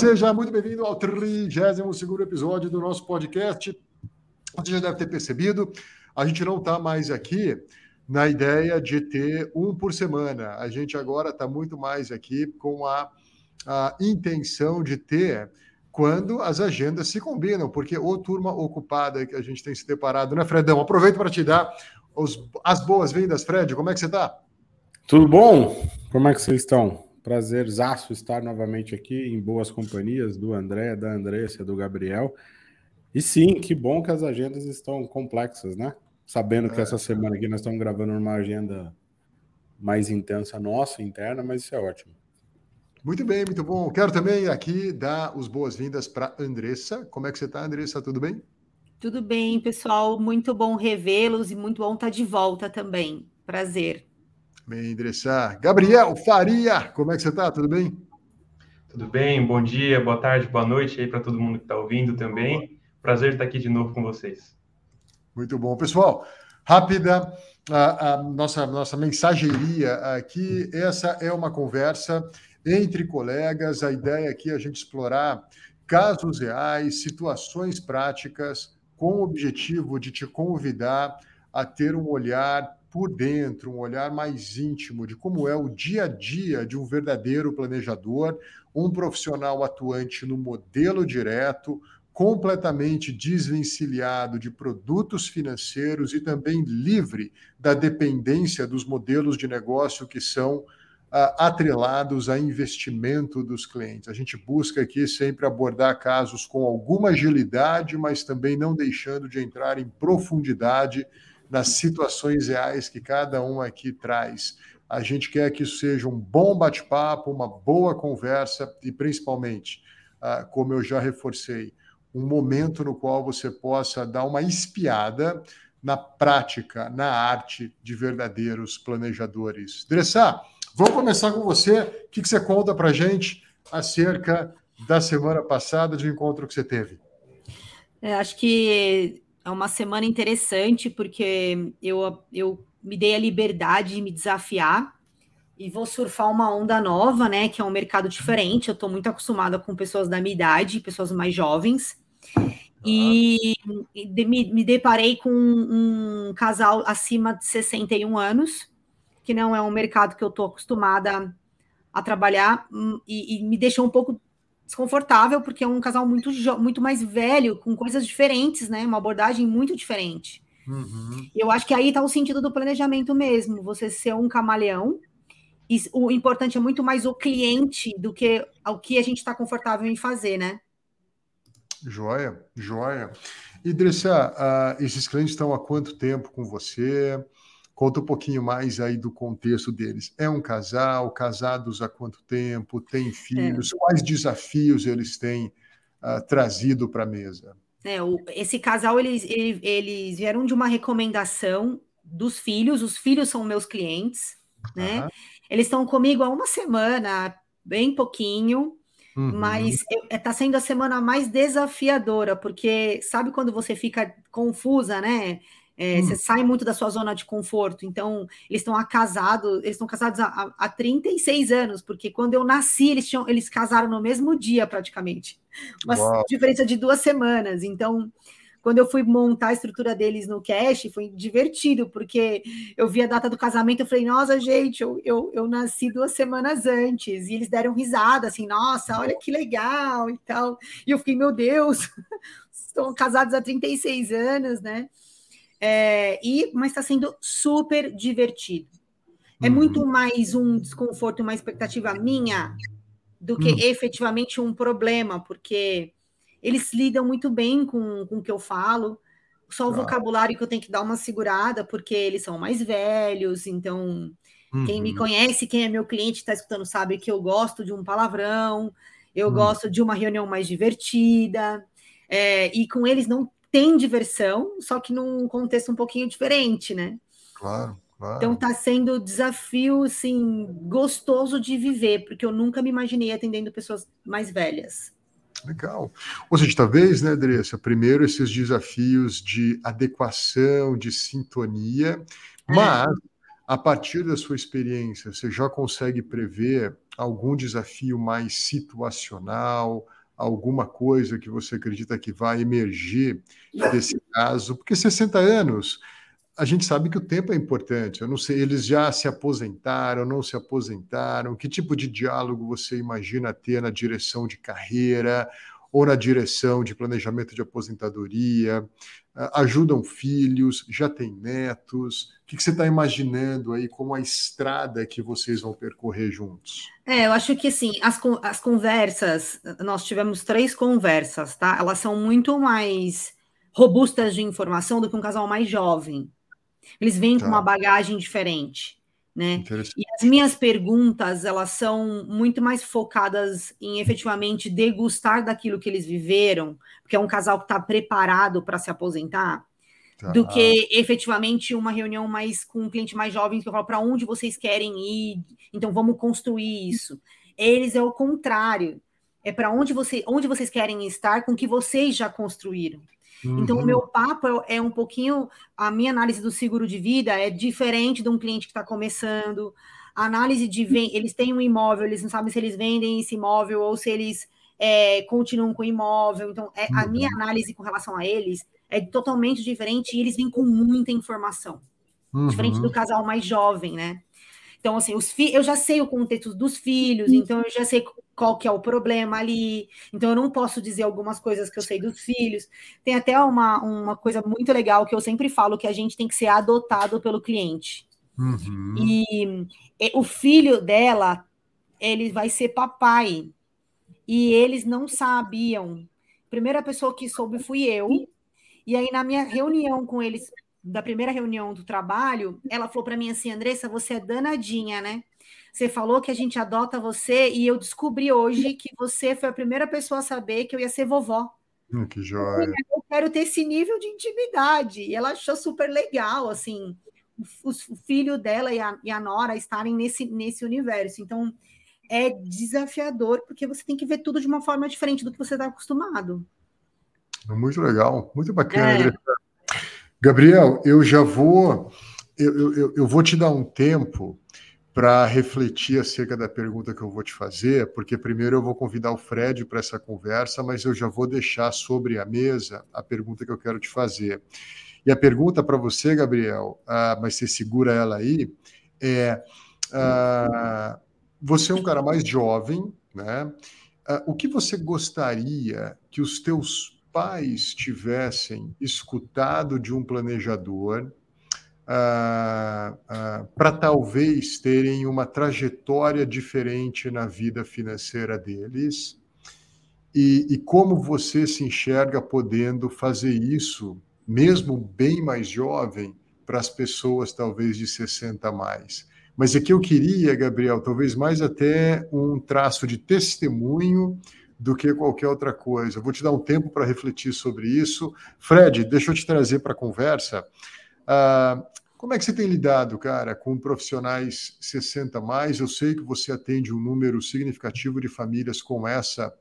Seja muito bem-vindo ao 32 episódio do nosso podcast. Você já deve ter percebido, a gente não está mais aqui na ideia de ter um por semana. A gente agora está muito mais aqui com a, a intenção de ter quando as agendas se combinam, porque ou turma ocupada que a gente tem se deparado, né, Fredão? Aproveito para te dar os, as boas-vindas, Fred. Como é que você está? Tudo bom? Como é que vocês estão? Prazerzaço estar novamente aqui em boas companhias do André, da Andressa, do Gabriel. E sim, que bom que as agendas estão complexas, né? Sabendo é. que essa semana aqui nós estamos gravando uma agenda mais intensa nossa, interna, mas isso é ótimo. Muito bem, muito bom. Quero também aqui dar as boas-vindas para Andressa. Como é que você está, Andressa? Tudo bem? Tudo bem, pessoal. Muito bom revê-los e muito bom estar de volta também. Prazer. Bem, endereçar. Gabriel Faria, como é que você está? Tudo bem? Tudo bem, bom dia, boa tarde, boa noite aí para todo mundo que está ouvindo também. Prazer estar aqui de novo com vocês. Muito bom. Pessoal, rápida a, a nossa, nossa mensageria aqui. Essa é uma conversa entre colegas. A ideia aqui é a gente explorar casos reais, situações práticas, com o objetivo de te convidar a ter um olhar por dentro, um olhar mais íntimo de como é o dia a dia de um verdadeiro planejador, um profissional atuante no modelo direto, completamente desvencilhado de produtos financeiros e também livre da dependência dos modelos de negócio que são ah, atrelados a investimento dos clientes. A gente busca aqui sempre abordar casos com alguma agilidade, mas também não deixando de entrar em profundidade nas situações reais que cada um aqui traz. A gente quer que isso seja um bom bate-papo, uma boa conversa e, principalmente, ah, como eu já reforcei, um momento no qual você possa dar uma espiada na prática, na arte de verdadeiros planejadores. Dressá, vamos começar com você. O que você conta para gente acerca da semana passada, de encontro que você teve? É, acho que é uma semana interessante, porque eu, eu me dei a liberdade de me desafiar e vou surfar uma onda nova, né? Que é um mercado diferente. Eu estou muito acostumada com pessoas da minha idade, pessoas mais jovens. E, e de, me, me, deparei com um, um, casal acima de 61 anos, que não é um mercado que eu estou acostumada a trabalhar, hum, e, e, me deixou um pouco desconfortável, porque é um casal muito, muito mais velho, com coisas diferentes, né? Uma abordagem muito diferente. Uhum. Eu acho que aí está o sentido do planejamento mesmo, você ser um camaleão. E o importante é muito mais o cliente do que o que a gente está confortável em fazer, né? Joia, joia. Idrissa, uh, esses clientes estão há quanto tempo com você? Conta um pouquinho mais aí do contexto deles. É um casal, casados há quanto tempo, tem filhos, é. quais desafios eles têm uh, trazido para a mesa? É, o, esse casal, eles, eles, eles, vieram de uma recomendação dos filhos, os filhos são meus clientes, né? Uhum. Eles estão comigo há uma semana, bem pouquinho, uhum. mas está sendo a semana mais desafiadora, porque sabe quando você fica confusa, né? É, hum. Você sai muito da sua zona de conforto. Então, eles estão casados, eles estão casados há, há 36 anos, porque quando eu nasci, eles, tinham, eles casaram no mesmo dia, praticamente. Uma Uau. diferença de duas semanas. Então, quando eu fui montar a estrutura deles no cash, foi divertido, porque eu vi a data do casamento, eu falei, nossa, gente, eu, eu, eu nasci duas semanas antes, e eles deram risada, assim, nossa, olha que legal e tal. E eu fiquei, meu Deus, estão casados há 36 anos, né? É, e, mas está sendo super divertido. É uhum. muito mais um desconforto, uma expectativa minha do que uhum. efetivamente um problema, porque eles lidam muito bem com, com o que eu falo. Só o vocabulário que eu tenho que dar uma segurada, porque eles são mais velhos, então uhum. quem me uhum. conhece, quem é meu cliente, está escutando, sabe que eu gosto de um palavrão, eu uhum. gosto de uma reunião mais divertida. É, e com eles não tem diversão, só que num contexto um pouquinho diferente, né? Claro. Claro. Então está sendo desafio assim gostoso de viver, porque eu nunca me imaginei atendendo pessoas mais velhas. Legal. Ou seja, talvez, né, Andressa, primeiro esses desafios de adequação, de sintonia, é. mas a partir da sua experiência, você já consegue prever algum desafio mais situacional, alguma coisa que você acredita que vai emergir desse caso? Porque 60 anos a gente sabe que o tempo é importante. Eu não sei, eles já se aposentaram, não se aposentaram? Que tipo de diálogo você imagina ter na direção de carreira ou na direção de planejamento de aposentadoria? Ah, ajudam filhos? Já têm netos? O que você está imaginando aí como a estrada que vocês vão percorrer juntos? É, eu acho que assim, as, as conversas, nós tivemos três conversas, tá? Elas são muito mais robustas de informação do que um casal mais jovem. Eles vêm tá. com uma bagagem diferente, né? E as minhas perguntas, elas são muito mais focadas em efetivamente degustar daquilo que eles viveram, porque é um casal que está preparado para se aposentar, tá. do que efetivamente uma reunião mais com um cliente mais jovem que eu falo para onde vocês querem ir, então vamos construir isso. Eles é o contrário. É para onde, você, onde vocês querem estar com o que vocês já construíram. Uhum. Então, o meu papo é, é, um pouquinho. A minha análise do seguro de vida é diferente de um cliente que está começando. A análise de. Eles têm um imóvel, eles não sabem se eles vendem esse imóvel ou se eles é, continuam com o imóvel. Então, é, a minha uhum. análise com relação a eles é totalmente diferente e eles vêm com muita informação. Uhum. Diferente do casal mais jovem, né? Então, assim, os fi... eu já sei o contexto dos filhos, então eu já sei qual que é o problema ali. Então, eu não posso dizer algumas coisas que eu sei dos filhos. Tem até uma, uma coisa muito legal que eu sempre falo, que a gente tem que ser adotado pelo cliente. Uhum. E, e o filho dela, ele vai ser papai. E eles não sabiam. Primeira pessoa que soube fui eu. E aí, na minha reunião com eles da primeira reunião do trabalho, ela falou para mim assim, Andressa, você é danadinha, né? Você falou que a gente adota você e eu descobri hoje que você foi a primeira pessoa a saber que eu ia ser vovó. Hum, que joia. Eu quero ter esse nível de intimidade. E ela achou super legal, assim, o, filho dela e a, e a Nora estarem nesse, nesse universo. Então, é desafiador, porque você tem que ver tudo de uma forma diferente do que você está acostumado. Muito legal, muito bacana. É. Gabriel, eu já vou, eu, eu, eu vou te dar um tempo para refletir acerca da pergunta que eu vou te fazer, porque primeiro eu vou convidar o Fred para essa conversa, mas eu já vou deixar sobre a mesa a pergunta que eu quero te fazer. E a pergunta para você, Gabriel, uh, mas você segura ela aí, é: uh, você é um cara mais jovem, né? Uh, o que você gostaria que os teus pais tivessem escutado de um planejador ah, ah, para talvez terem uma trajetória diferente na vida financeira deles e, e, como você se enxerga podendo fazer isso, mesmo bem mais jovem, para as pessoas talvez de 60 a mais. Mas aqui eu queria, Gabriel, talvez mais até um traço de testemunho do que qualquer outra coisa. Vou te dar um tempo para refletir sobre isso. Fred, deixa eu te trazer para a conversa. Uh, como é que você tem lidado, cara, com profissionais 60 mais? Eu sei que você atende um número significativo de famílias com essa,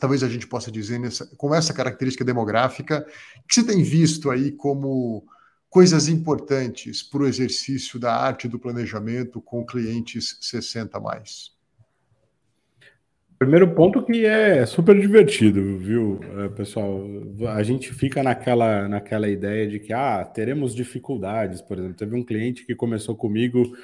talvez a gente possa dizer, nessa, com essa característica demográfica. O que você tem visto aí como coisas importantes para o exercício da arte do planejamento com clientes 60 mais? Primeiro ponto que é super divertido, viu, é, pessoal? A gente fica naquela, naquela ideia de que ah, teremos dificuldades, por exemplo. Teve um cliente que começou comigo,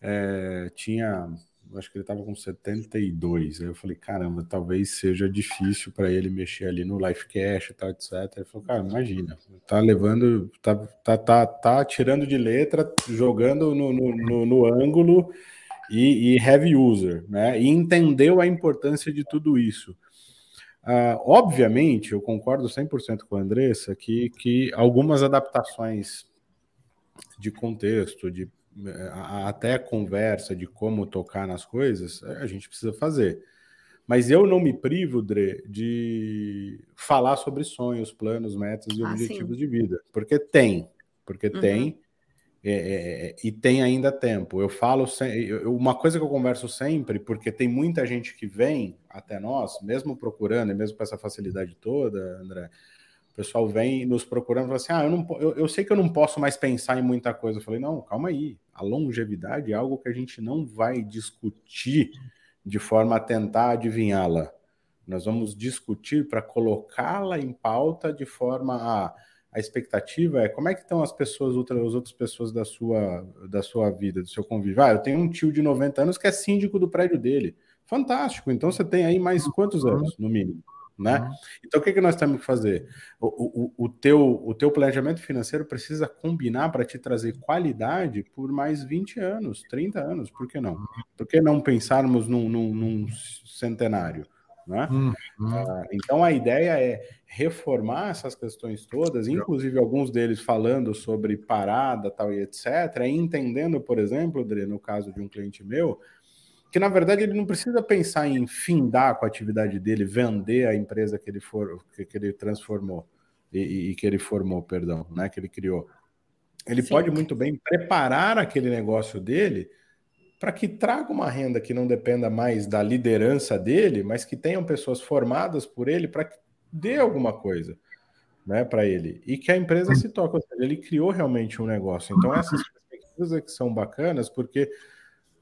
é, tinha, acho que ele estava com 72. Aí eu falei, caramba, talvez seja difícil para ele mexer ali no Life Cash e tal, etc. Ele falou, cara, imagina, tá levando, tá, tá, tá, tá tirando de letra, jogando no, no, no, no ângulo e, e heavy user, né? E entendeu a importância de tudo isso. Uh, obviamente, eu concordo 100% com a Andressa que, que algumas adaptações de contexto, de até conversa de como tocar nas coisas, a gente precisa fazer. Mas eu não me privo, Dre, de falar sobre sonhos, planos, metas e ah, objetivos sim. de vida. Porque tem. Porque uhum. tem. É, é, é, e tem ainda tempo. Eu falo uma coisa que eu converso sempre, porque tem muita gente que vem até nós, mesmo procurando, e mesmo com essa facilidade toda, André. O pessoal vem nos procurando e fala assim: ah, eu, não, eu, eu sei que eu não posso mais pensar em muita coisa. Eu falei, não, calma aí. A longevidade é algo que a gente não vai discutir de forma a tentar adivinhá-la. Nós vamos discutir para colocá-la em pauta de forma a a expectativa é como é que estão as pessoas, outras, as outras pessoas da sua, da sua vida, do seu convívio. Ah, eu tenho um tio de 90 anos que é síndico do prédio dele. Fantástico. Então você tem aí mais quantos uhum. anos, no mínimo? Né? Uhum. Então o que, que nós temos que fazer? O, o, o, teu, o teu planejamento financeiro precisa combinar para te trazer qualidade por mais 20 anos, 30 anos, por que não? Uhum. Por que não pensarmos num, num, num centenário? Né? Uhum. Uh, então a ideia é reformar essas questões todas, inclusive alguns deles falando sobre parada, tal e etc, entendendo, por exemplo, Dre, no caso de um cliente meu, que na verdade ele não precisa pensar em findar com a atividade dele, vender a empresa que ele for, que, que ele transformou e, e, que ele formou, perdão, né, que ele criou. Ele Sim. pode muito bem preparar aquele negócio dele para que traga uma renda que não dependa mais da liderança dele, mas que tenham pessoas formadas por ele para que dê alguma coisa né, para ele. E que a empresa se toque. ele criou realmente um negócio. Então, essas perspectivas é que são bacanas, porque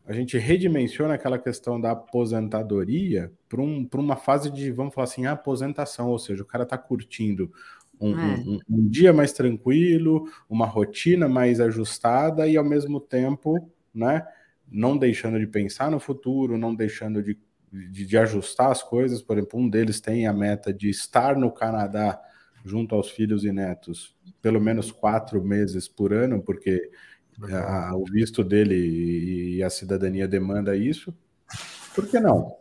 a gente redimensiona aquela questão da aposentadoria para um, uma fase de, vamos falar assim, aposentação, ou seja, o cara está curtindo um, é. um, um, dia mais tranquilo, uma rotina mais ajustada e ao mesmo tempo, né? Não deixando de pensar no futuro, não deixando de, de, de, ajustar as coisas. Por exemplo, um deles tem a meta de estar no Canadá junto aos filhos e netos pelo menos quatro meses por ano, porque a, o visto dele e a cidadania demanda isso. Por que não?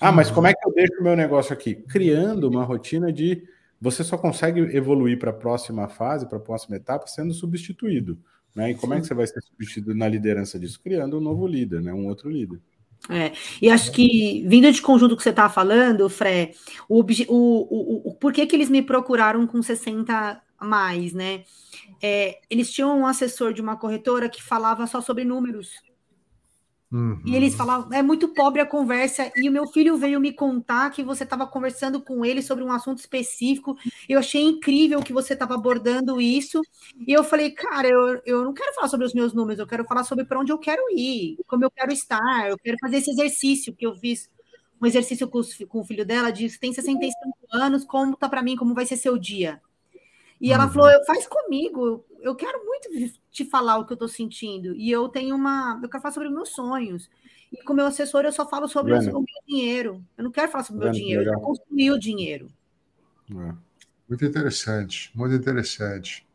Ah, mas como é que eu deixo o meu negócio aqui? Criando uma rotina de você só consegue evoluir para a próxima fase, para a próxima etapa, sendo substituído. Né? E como é que você vai ser substituído na liderança disso? Criando um novo líder, né? um outro líder. É, e acho que, vindo de conjunto que você está falando, Fré, o, o, o, o, por que, que eles me procuraram com 60 a mais, né? É, eles tinham um assessor de uma corretora que falava só sobre números. Uhum. E eles falavam, é muito pobre a conversa. E o meu filho veio me contar que você estava conversando com ele sobre um assunto específico. Eu achei incrível que você estava abordando isso. E eu falei, cara, eu, eu não quero falar sobre os meus números, eu quero falar sobre para onde eu quero ir, como eu quero estar, eu quero fazer esse exercício que eu fiz. Um exercício com, os, com o filho dela, de tem 65 anos, como tá para mim, como vai ser seu dia? E ela uhum. falou: faz comigo, eu quero muito te falar o que eu estou sentindo. E eu tenho uma. Eu quero falar sobre meus sonhos. E com meu assessor, eu só falo sobre o meu dinheiro. Eu não quero falar sobre o meu dinheiro, legal. eu quero construir o dinheiro. É. Muito interessante, muito interessante.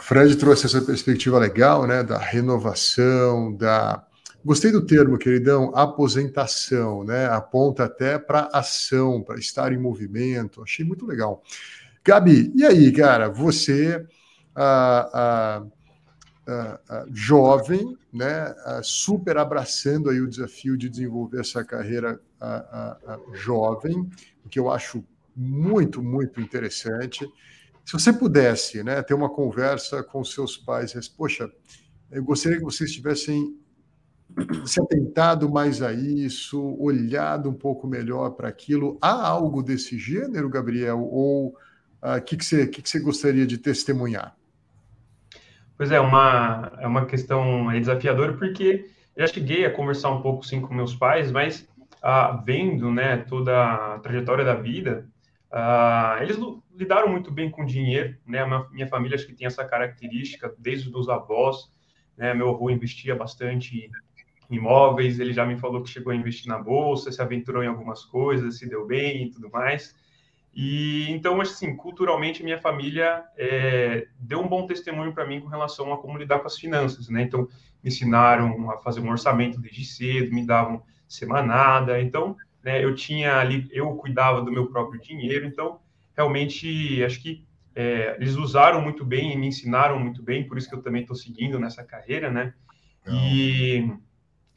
Fred trouxe essa perspectiva legal, né, da renovação, da gostei do termo, queridão, aposentação, né, aponta até para ação, para estar em movimento. Achei muito legal. Gabi, e aí, cara, você ah, ah, ah, jovem, né, super abraçando aí o desafio de desenvolver essa carreira jovem, o que eu acho muito, muito interessante. Se você pudesse né, ter uma conversa com seus pais, poxa, eu gostaria que vocês tivessem se atentado mais a isso, olhado um pouco melhor para aquilo. Há algo desse gênero, Gabriel? Ou o uh, que, que, você, que, que você gostaria de testemunhar? Pois é, uma, é uma questão desafiadora, porque já cheguei a conversar um pouco, sim, com meus pais, mas ah, vendo, né, toda a trajetória da vida, ah, eles lidaram muito bem com dinheiro, né, minha família acho que tem essa característica, desde os avós, né, meu avô investia bastante em imóveis, ele já me falou que chegou a investir na bolsa, se aventurou em algumas coisas, se deu bem e tudo mais, e então, assim, culturalmente, minha família é, deu um bom testemunho para mim com relação a como lidar com as finanças, né? Então, me ensinaram a fazer um orçamento desde cedo, me davam semanada. Então, né, eu tinha ali, eu cuidava do meu próprio dinheiro. Então, realmente, acho que é, eles usaram muito bem e me ensinaram muito bem, por isso que eu também estou seguindo nessa carreira, né? E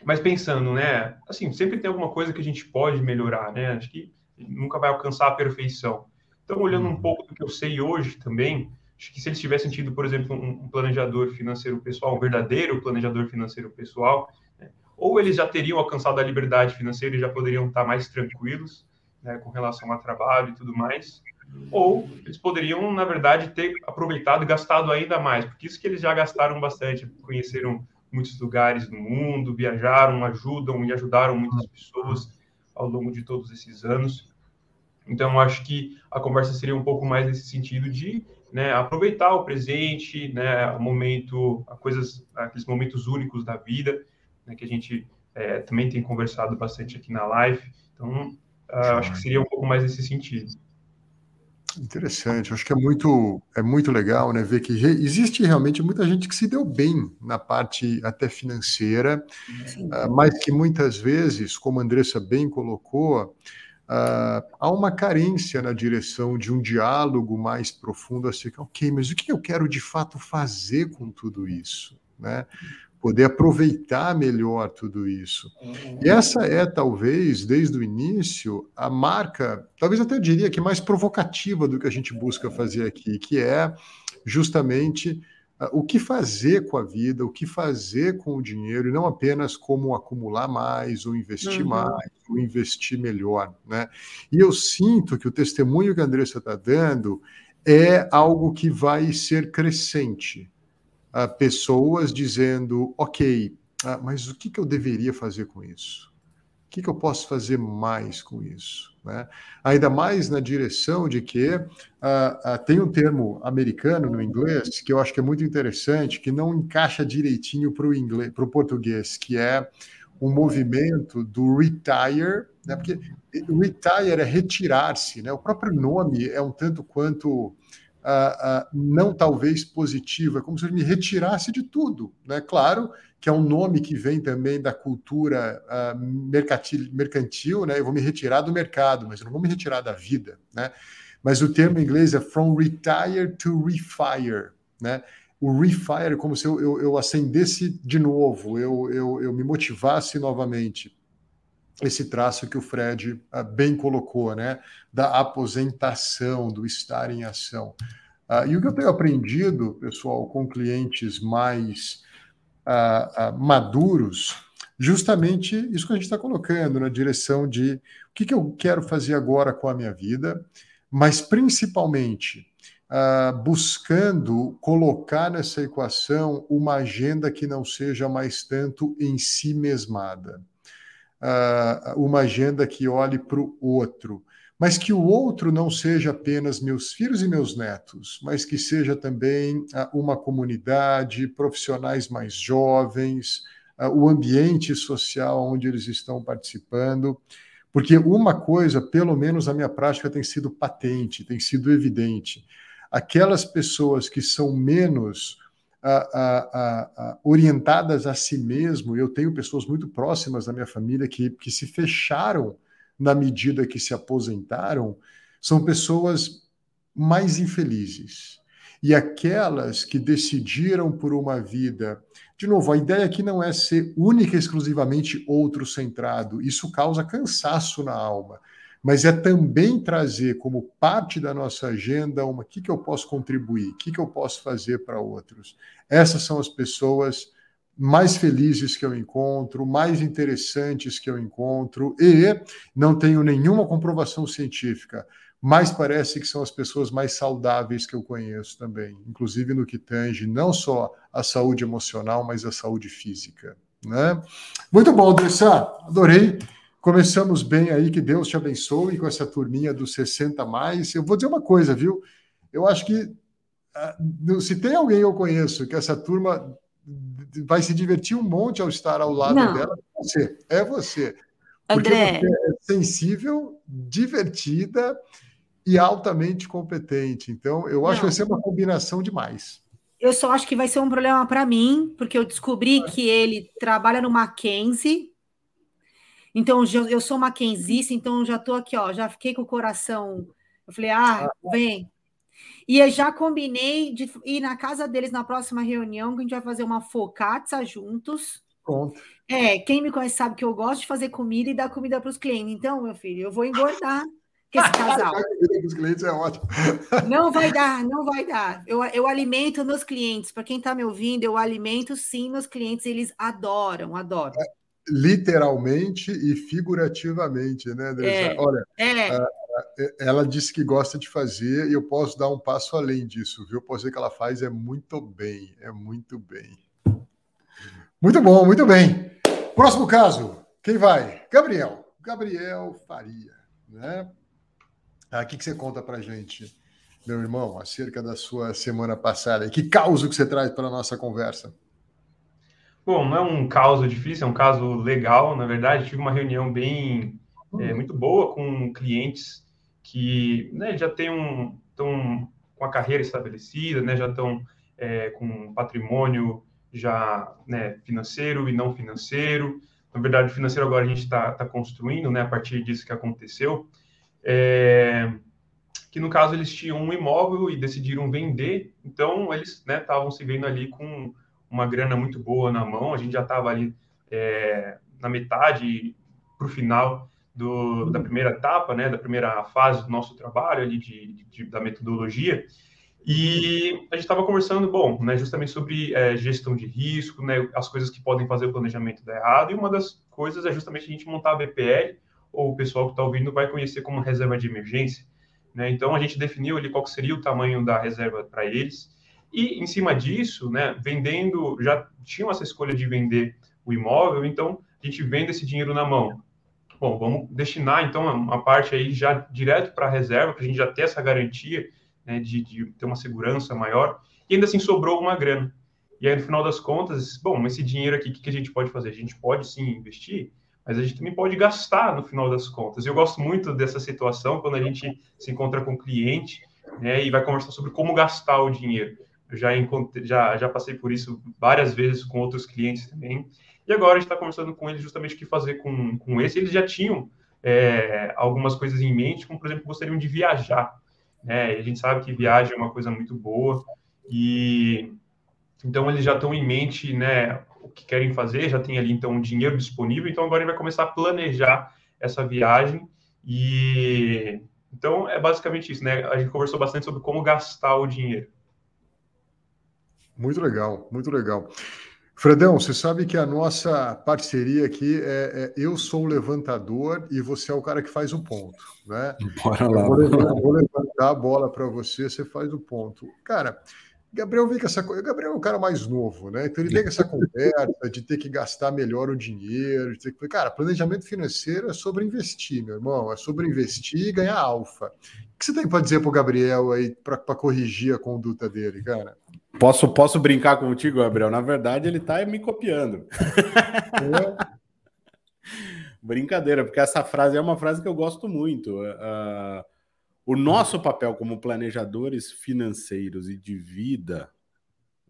mas pensando, né? Assim, sempre tem alguma coisa que a gente pode melhorar, né? Acho que nunca vai alcançar a perfeição. Então, olhando um uhum. pouco do que eu sei hoje também, acho que se eles tivessem tido, por exemplo, um planejador financeiro pessoal, um verdadeiro planejador financeiro pessoal, né? ou eles já teriam alcançado a liberdade financeira e já poderiam estar mais tranquilos né, com relação ao trabalho e tudo mais, ou eles poderiam, na verdade, ter aproveitado e gastado ainda mais, porque isso que eles já gastaram bastante, conheceram muitos lugares no mundo, viajaram, ajudam e ajudaram muitas pessoas ao longo de todos esses anos. Então, acho que a conversa seria um pouco mais nesse sentido de né, aproveitar o presente, né, o momento, coisas, aqueles momentos únicos da vida, né, que a gente é, também tem conversado bastante aqui na live. Então, uh, acho que seria um pouco mais nesse sentido. Interessante, acho que é muito, é muito legal né, ver que existe realmente muita gente que se deu bem na parte até financeira, uh, mas que muitas vezes, como a Andressa bem colocou, uh, há uma carência na direção de um diálogo mais profundo, assim, ok, mas o que eu quero de fato fazer com tudo isso? Né? Poder aproveitar melhor tudo isso. Uhum. E essa é, talvez, desde o início, a marca, talvez até eu diria que mais provocativa do que a gente busca fazer aqui, que é justamente uh, o que fazer com a vida, o que fazer com o dinheiro, e não apenas como acumular mais, ou investir uhum. mais, ou investir melhor. Né? E eu sinto que o testemunho que a Andressa está dando é algo que vai ser crescente uh, pessoas dizendo: ok, uh, mas o que, que eu deveria fazer com isso? O que, que eu posso fazer mais com isso? Né? Ainda mais na direção de que uh, tem um termo americano no inglês que eu acho que é muito interessante, que não encaixa direitinho para o português, que é um movimento do retire, né? porque retire é retirar-se, né? o próprio nome é um tanto quanto não talvez positiva, como se ele me retirasse de tudo. Né? Claro que é um nome que vem também da cultura uh, mercantil, mercantil, né? eu vou me retirar do mercado, mas eu não vou me retirar da vida. Né? Mas o termo em inglês é from retire to refire. Né? O refire é como se eu, eu, eu acendesse de novo, eu, eu, eu me motivasse novamente esse traço que o Fred uh, bem colocou, né, da aposentação, do estar em ação. Uh, e o que eu tenho aprendido, pessoal, com clientes mais uh, maduros, justamente isso que a gente está colocando na direção de o que, que, eu quero fazer agora com a minha vida, mas principalmente buscando colocar nessa equação uma agenda que não seja mais tanto em si mesmada uh, uma agenda que olhe para o outro, mas que o outro não seja apenas meus filhos e meus netos, mas que seja também uh, uma comunidade, profissionais mais jovens, uh, o ambiente social onde eles estão participando. Porque uma coisa, pelo menos na minha prática, tem sido patente, tem sido evidente. Aquelas pessoas que são menos orientadas a si mesmo. Eu tenho pessoas muito próximas da minha família que, que se fecharam na medida que se aposentaram, são pessoas mais infelizes. E aquelas que decidiram por uma vida. De novo, a ideia aqui não é ser única e exclusivamente outro centrado, isso causa cansaço na alma mas é também trazer como parte da nossa agenda uma o que, que eu posso contribuir, o que, que eu posso fazer para outros. Essas são as pessoas mais felizes que eu encontro, mais interessantes que eu encontro, e não tenho nenhuma comprovação científica, mas parece que são as pessoas mais saudáveis que eu conheço também, inclusive no que tange não só a saúde emocional, mas a saúde física. Né? Muito bom, Dressa, adorei. Começamos bem aí, que Deus te abençoe com essa turminha dos 60 mais. Eu vou dizer uma coisa, viu? Eu acho que ah, se tem alguém eu conheço que essa turma vai se divertir um monte ao estar ao lado Não. dela, é você. É você. Porque André. você é sensível, divertida e altamente competente. Então, eu acho Não. que vai ser uma combinação demais. Eu só acho que vai ser um problema para mim, porque eu descobri que ele trabalha no Mackenzie então, eu sou maquenzista, então já estou aqui, ó, já fiquei com o coração. Eu falei, ah, vem. E eu já combinei de ir na casa deles na próxima reunião, que a gente vai fazer uma focaccia juntos. Pronto. É, quem me conhece sabe que eu gosto de fazer comida e dar comida para os clientes. Então, meu filho, eu vou engordar com esse casal. os clientes é ótimo. Não vai dar, não vai dar. Eu, eu alimento meus clientes. Para quem está me ouvindo, eu alimento sim meus clientes. Eles adoram, adoram. É, literalmente e figurativamente, né, É, Olha, é. ela disse que gosta de fazer e eu posso dar um passo além disso, viu? Posso dizer que ela faz é muito bem, é muito bem. Muito bom, muito bem. Próximo caso, quem vai? Gabriel. Gabriel Faria, né? Ah, o que, que você conta para gente, meu irmão, acerca da sua semana passada? Que causa que você traz para a nossa conversa? Bom, não é um caso difícil, é um caso legal, na verdade. Tive uma reunião bem é, muito boa com clientes que né, já têm um, estão com a carreira estabelecida, né, já estão é, com patrimônio já né, financeiro e não financeiro. Na verdade, o financeiro agora a gente está tá construindo, né, a partir disso que aconteceu. É, que no caso eles tinham um imóvel e decidiram vender, então eles estavam né, se vendo ali com uma grana muito boa na mão, a gente já estava ali é, na metade para o final do, da primeira etapa, né, da primeira fase do nosso trabalho ali de, de da metodologia, e a gente estava conversando, bom, né, justamente sobre é, gestão de risco, né, as coisas que podem fazer o planejamento dar errado, e uma das coisas é justamente a gente montar a BPL, ou o pessoal que está ouvindo vai conhecer como reserva de emergência. Né? Então, a gente definiu ali qual seria o tamanho da reserva para eles, e em cima disso, né, vendendo, já tinham essa escolha de vender o imóvel, então a gente vende esse dinheiro na mão. Bom, vamos destinar então uma parte aí já direto para a reserva, para a gente já ter essa garantia né, de, de, ter uma segurança maior, e ainda assim sobrou uma grana. E aí, no final das contas, bom, esse dinheiro aqui, o que, que a gente pode fazer? A gente pode sim investir, mas a gente também pode gastar no final das contas. Eu gosto muito dessa situação quando a gente se encontra com o cliente né, e vai conversar sobre como gastar o dinheiro. Eu já, já, já passei por isso várias vezes com outros clientes também. E agora a gente está conversando com eles justamente o que fazer com, com esse. Eles já tinham é, algumas coisas em mente, como por exemplo, gostariam de viajar né? A gente sabe que viagem é uma coisa muito boa e então eles já estão em mente, né, o que querem fazer, já tem ali então um dinheiro disponível, então agora ele vai começar a planejar essa viagem e então é basicamente isso, né? A gente conversou bastante sobre como gastar o dinheiro. Muito legal, muito legal. Fredão, você sabe que a nossa parceria aqui é, é, eu sou o levantador e você é o cara que faz o ponto, né? Bora lá. Vou, levantar, vou levantar a bola para você, você faz o ponto. Cara, Gabriel vem com essa coisa. Gabriel é o cara mais novo, né? Então ele vem com essa conversa de ter que gastar melhor o dinheiro. De ter que... Cara, planejamento financeiro é sobre investir, meu irmão. É sobre investir e ganhar alfa. O que você tem para dizer para o Gabriel aí para corrigir a conduta dele, cara? Posso, posso brincar contigo, Gabriel? Na verdade, ele está me copiando. É. Brincadeira, porque essa frase é uma frase que eu gosto muito. Uh, o nosso papel como planejadores financeiros e de vida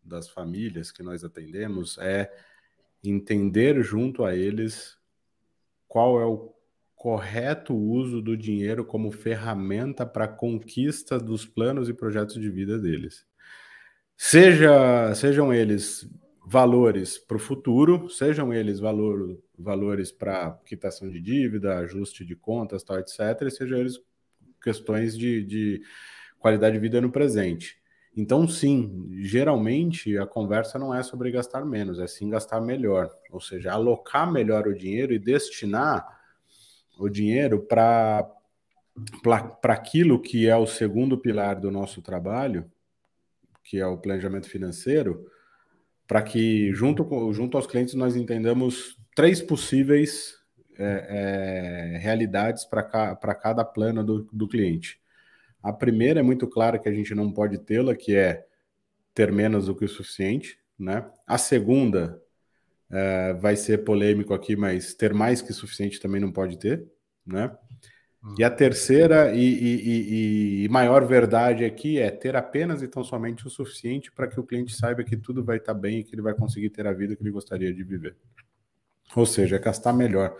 das famílias que nós atendemos é entender junto a eles qual é o correto uso do dinheiro como ferramenta para a conquista dos planos e projetos de vida deles. Seja, sejam eles valores para o futuro, sejam eles valor, valores para quitação de dívida, ajuste de contas, tal, etc., sejam eles questões de, de qualidade de vida no presente. Então, sim, geralmente a conversa não é sobre gastar menos, é sim gastar melhor, ou seja, alocar melhor o dinheiro e destinar o dinheiro para aquilo que é o segundo pilar do nosso trabalho, que é o planejamento financeiro, para que, junto, com, junto aos clientes, nós entendamos três possíveis é, é, realidades para ca, cada plano do, do cliente. A primeira é muito clara que a gente não pode tê-la, que é ter menos do que o suficiente. Né? A segunda é, vai ser polêmico aqui, mas ter mais que suficiente também não pode ter. Né? E a terceira e, e, e, maior verdade aqui é ter apenas e tão somente o suficiente para que o cliente saiba que tudo vai estar bem e que ele vai conseguir ter a vida que ele gostaria de viver. Ou seja, é gastar melhor.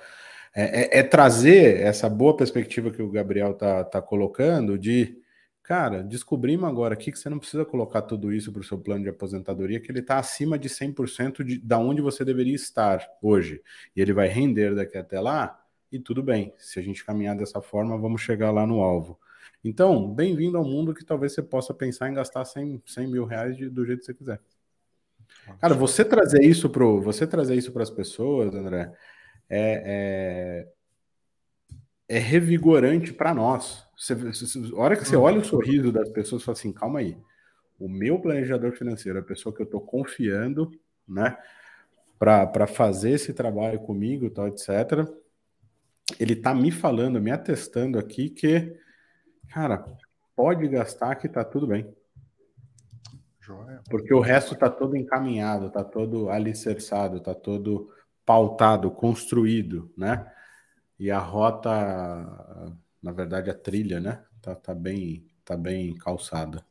É, é, é trazer essa boa perspectiva que o Gabriel está tá colocando de, Cara, descobrimos agora aqui que você não precisa colocar tudo isso para o seu plano de aposentadoria, que ele está acima de 100% de, da onde você deveria estar hoje. E ele vai render daqui até lá, e tudo bem. Se a gente caminhar dessa forma, vamos chegar lá no alvo. Então, bem-vindo ao mundo que talvez você possa pensar em gastar 100, 100 mil reais de, do jeito que você quiser. Cara, você trazer isso para você trazer isso para as pessoas, André, é, é, é revigorante para nós. Você, a hora que você olha o sorriso das pessoas, fala assim, calma aí. O meu planejador financeiro, a pessoa que eu estou confiando, né, para fazer esse trabalho comigo, tal, etc. Ele está me falando, me atestando aqui que, cara, pode gastar que tá tudo bem. Porque o resto tá todo encaminhado, tá todo alicerçado, tá todo pautado, construído, né? E a rota na verdade, a trilha, né? Tá, tá, bem, tá bem calçada.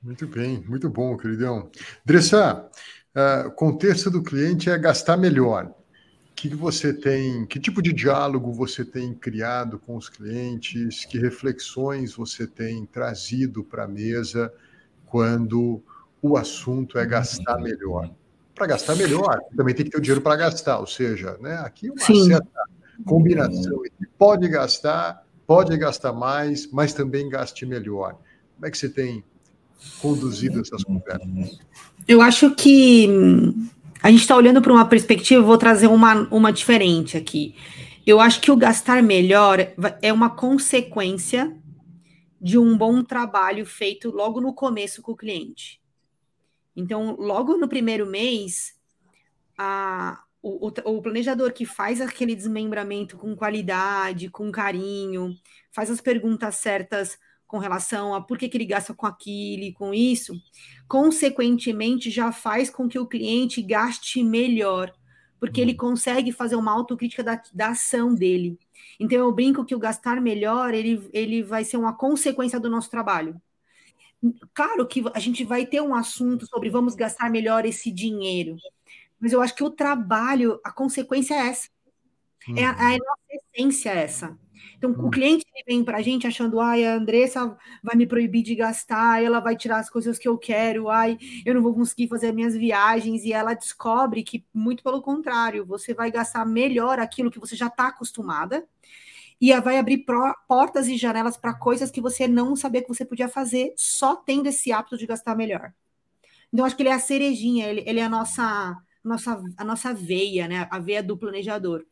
Muito bem, muito bom, queridão. Dressa, uh, o contexto do cliente é gastar melhor. O que você tem, que tipo de diálogo você tem criado com os clientes, que reflexões você tem trazido para a mesa quando o assunto é gastar melhor? Para gastar melhor, também tem que ter o dinheiro para gastar, ou seja, né, aqui uma Sim. certa combinação entre pode gastar, pode gastar mais, mas também gaste melhor. Como é que você tem conduzido essas conversas? Eu acho que hum, a gente está olhando para uma perspectiva, vou trazer uma, uma diferente aqui. Eu acho que o gastar melhor é uma consequência de um bom trabalho feito logo no começo com o cliente. Então, logo no primeiro mês, a, o, o, planejador que faz aquele desmembramento com qualidade, com carinho, faz as perguntas certas com relação a por que, que ele gasta com aquilo e com isso, consequentemente já faz com que o cliente gaste melhor, porque ele uhum. consegue fazer uma autocrítica da, da ação dele. Então eu brinco que o gastar melhor ele, ele vai ser uma consequência do nosso trabalho. Claro que a gente vai ter um assunto sobre vamos gastar melhor esse dinheiro, mas eu acho que o trabalho, a consequência é essa. Uhum. É, a, é a nossa essência essa. Então, o cliente vem para a gente achando, ai, a Andressa vai me proibir de gastar, ela vai tirar as coisas que eu quero, ai, eu não vou conseguir fazer minhas viagens, e ela descobre que, muito pelo contrário, você vai gastar melhor aquilo que você já está acostumada, e vai abrir portas e janelas para coisas que você não sabia que você podia fazer, só tendo esse hábito de gastar melhor. Então, acho que ele é a cerejinha, ele, ele é a nossa nossa, a nossa veia, né? A veia do planejador.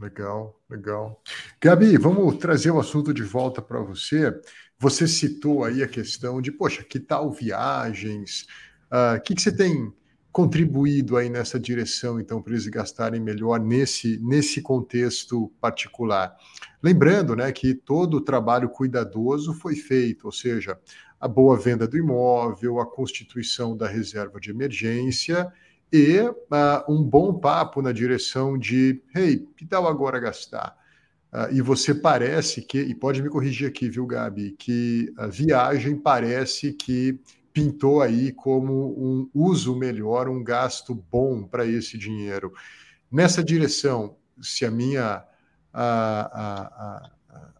Legal, legal. Gabi, vamos trazer o assunto de volta para você. Você citou aí a questão de, poxa, que tal viagens? Ah, o uh, que, que você tem contribuído aí nessa direção, então, para eles gastarem melhor nesse, nesse contexto particular? Lembrando, né, que todo o trabalho cuidadoso foi feito, ou seja, a boa venda do imóvel, a constituição da reserva de emergência e uh, um bom papo na direção de, hey, que tal agora gastar? Uh, e você parece que, e pode me corrigir aqui, viu, Gabi, que a viagem parece que pintou aí como um uso melhor, um gasto bom para esse dinheiro. Nessa direção, se a minha a, a,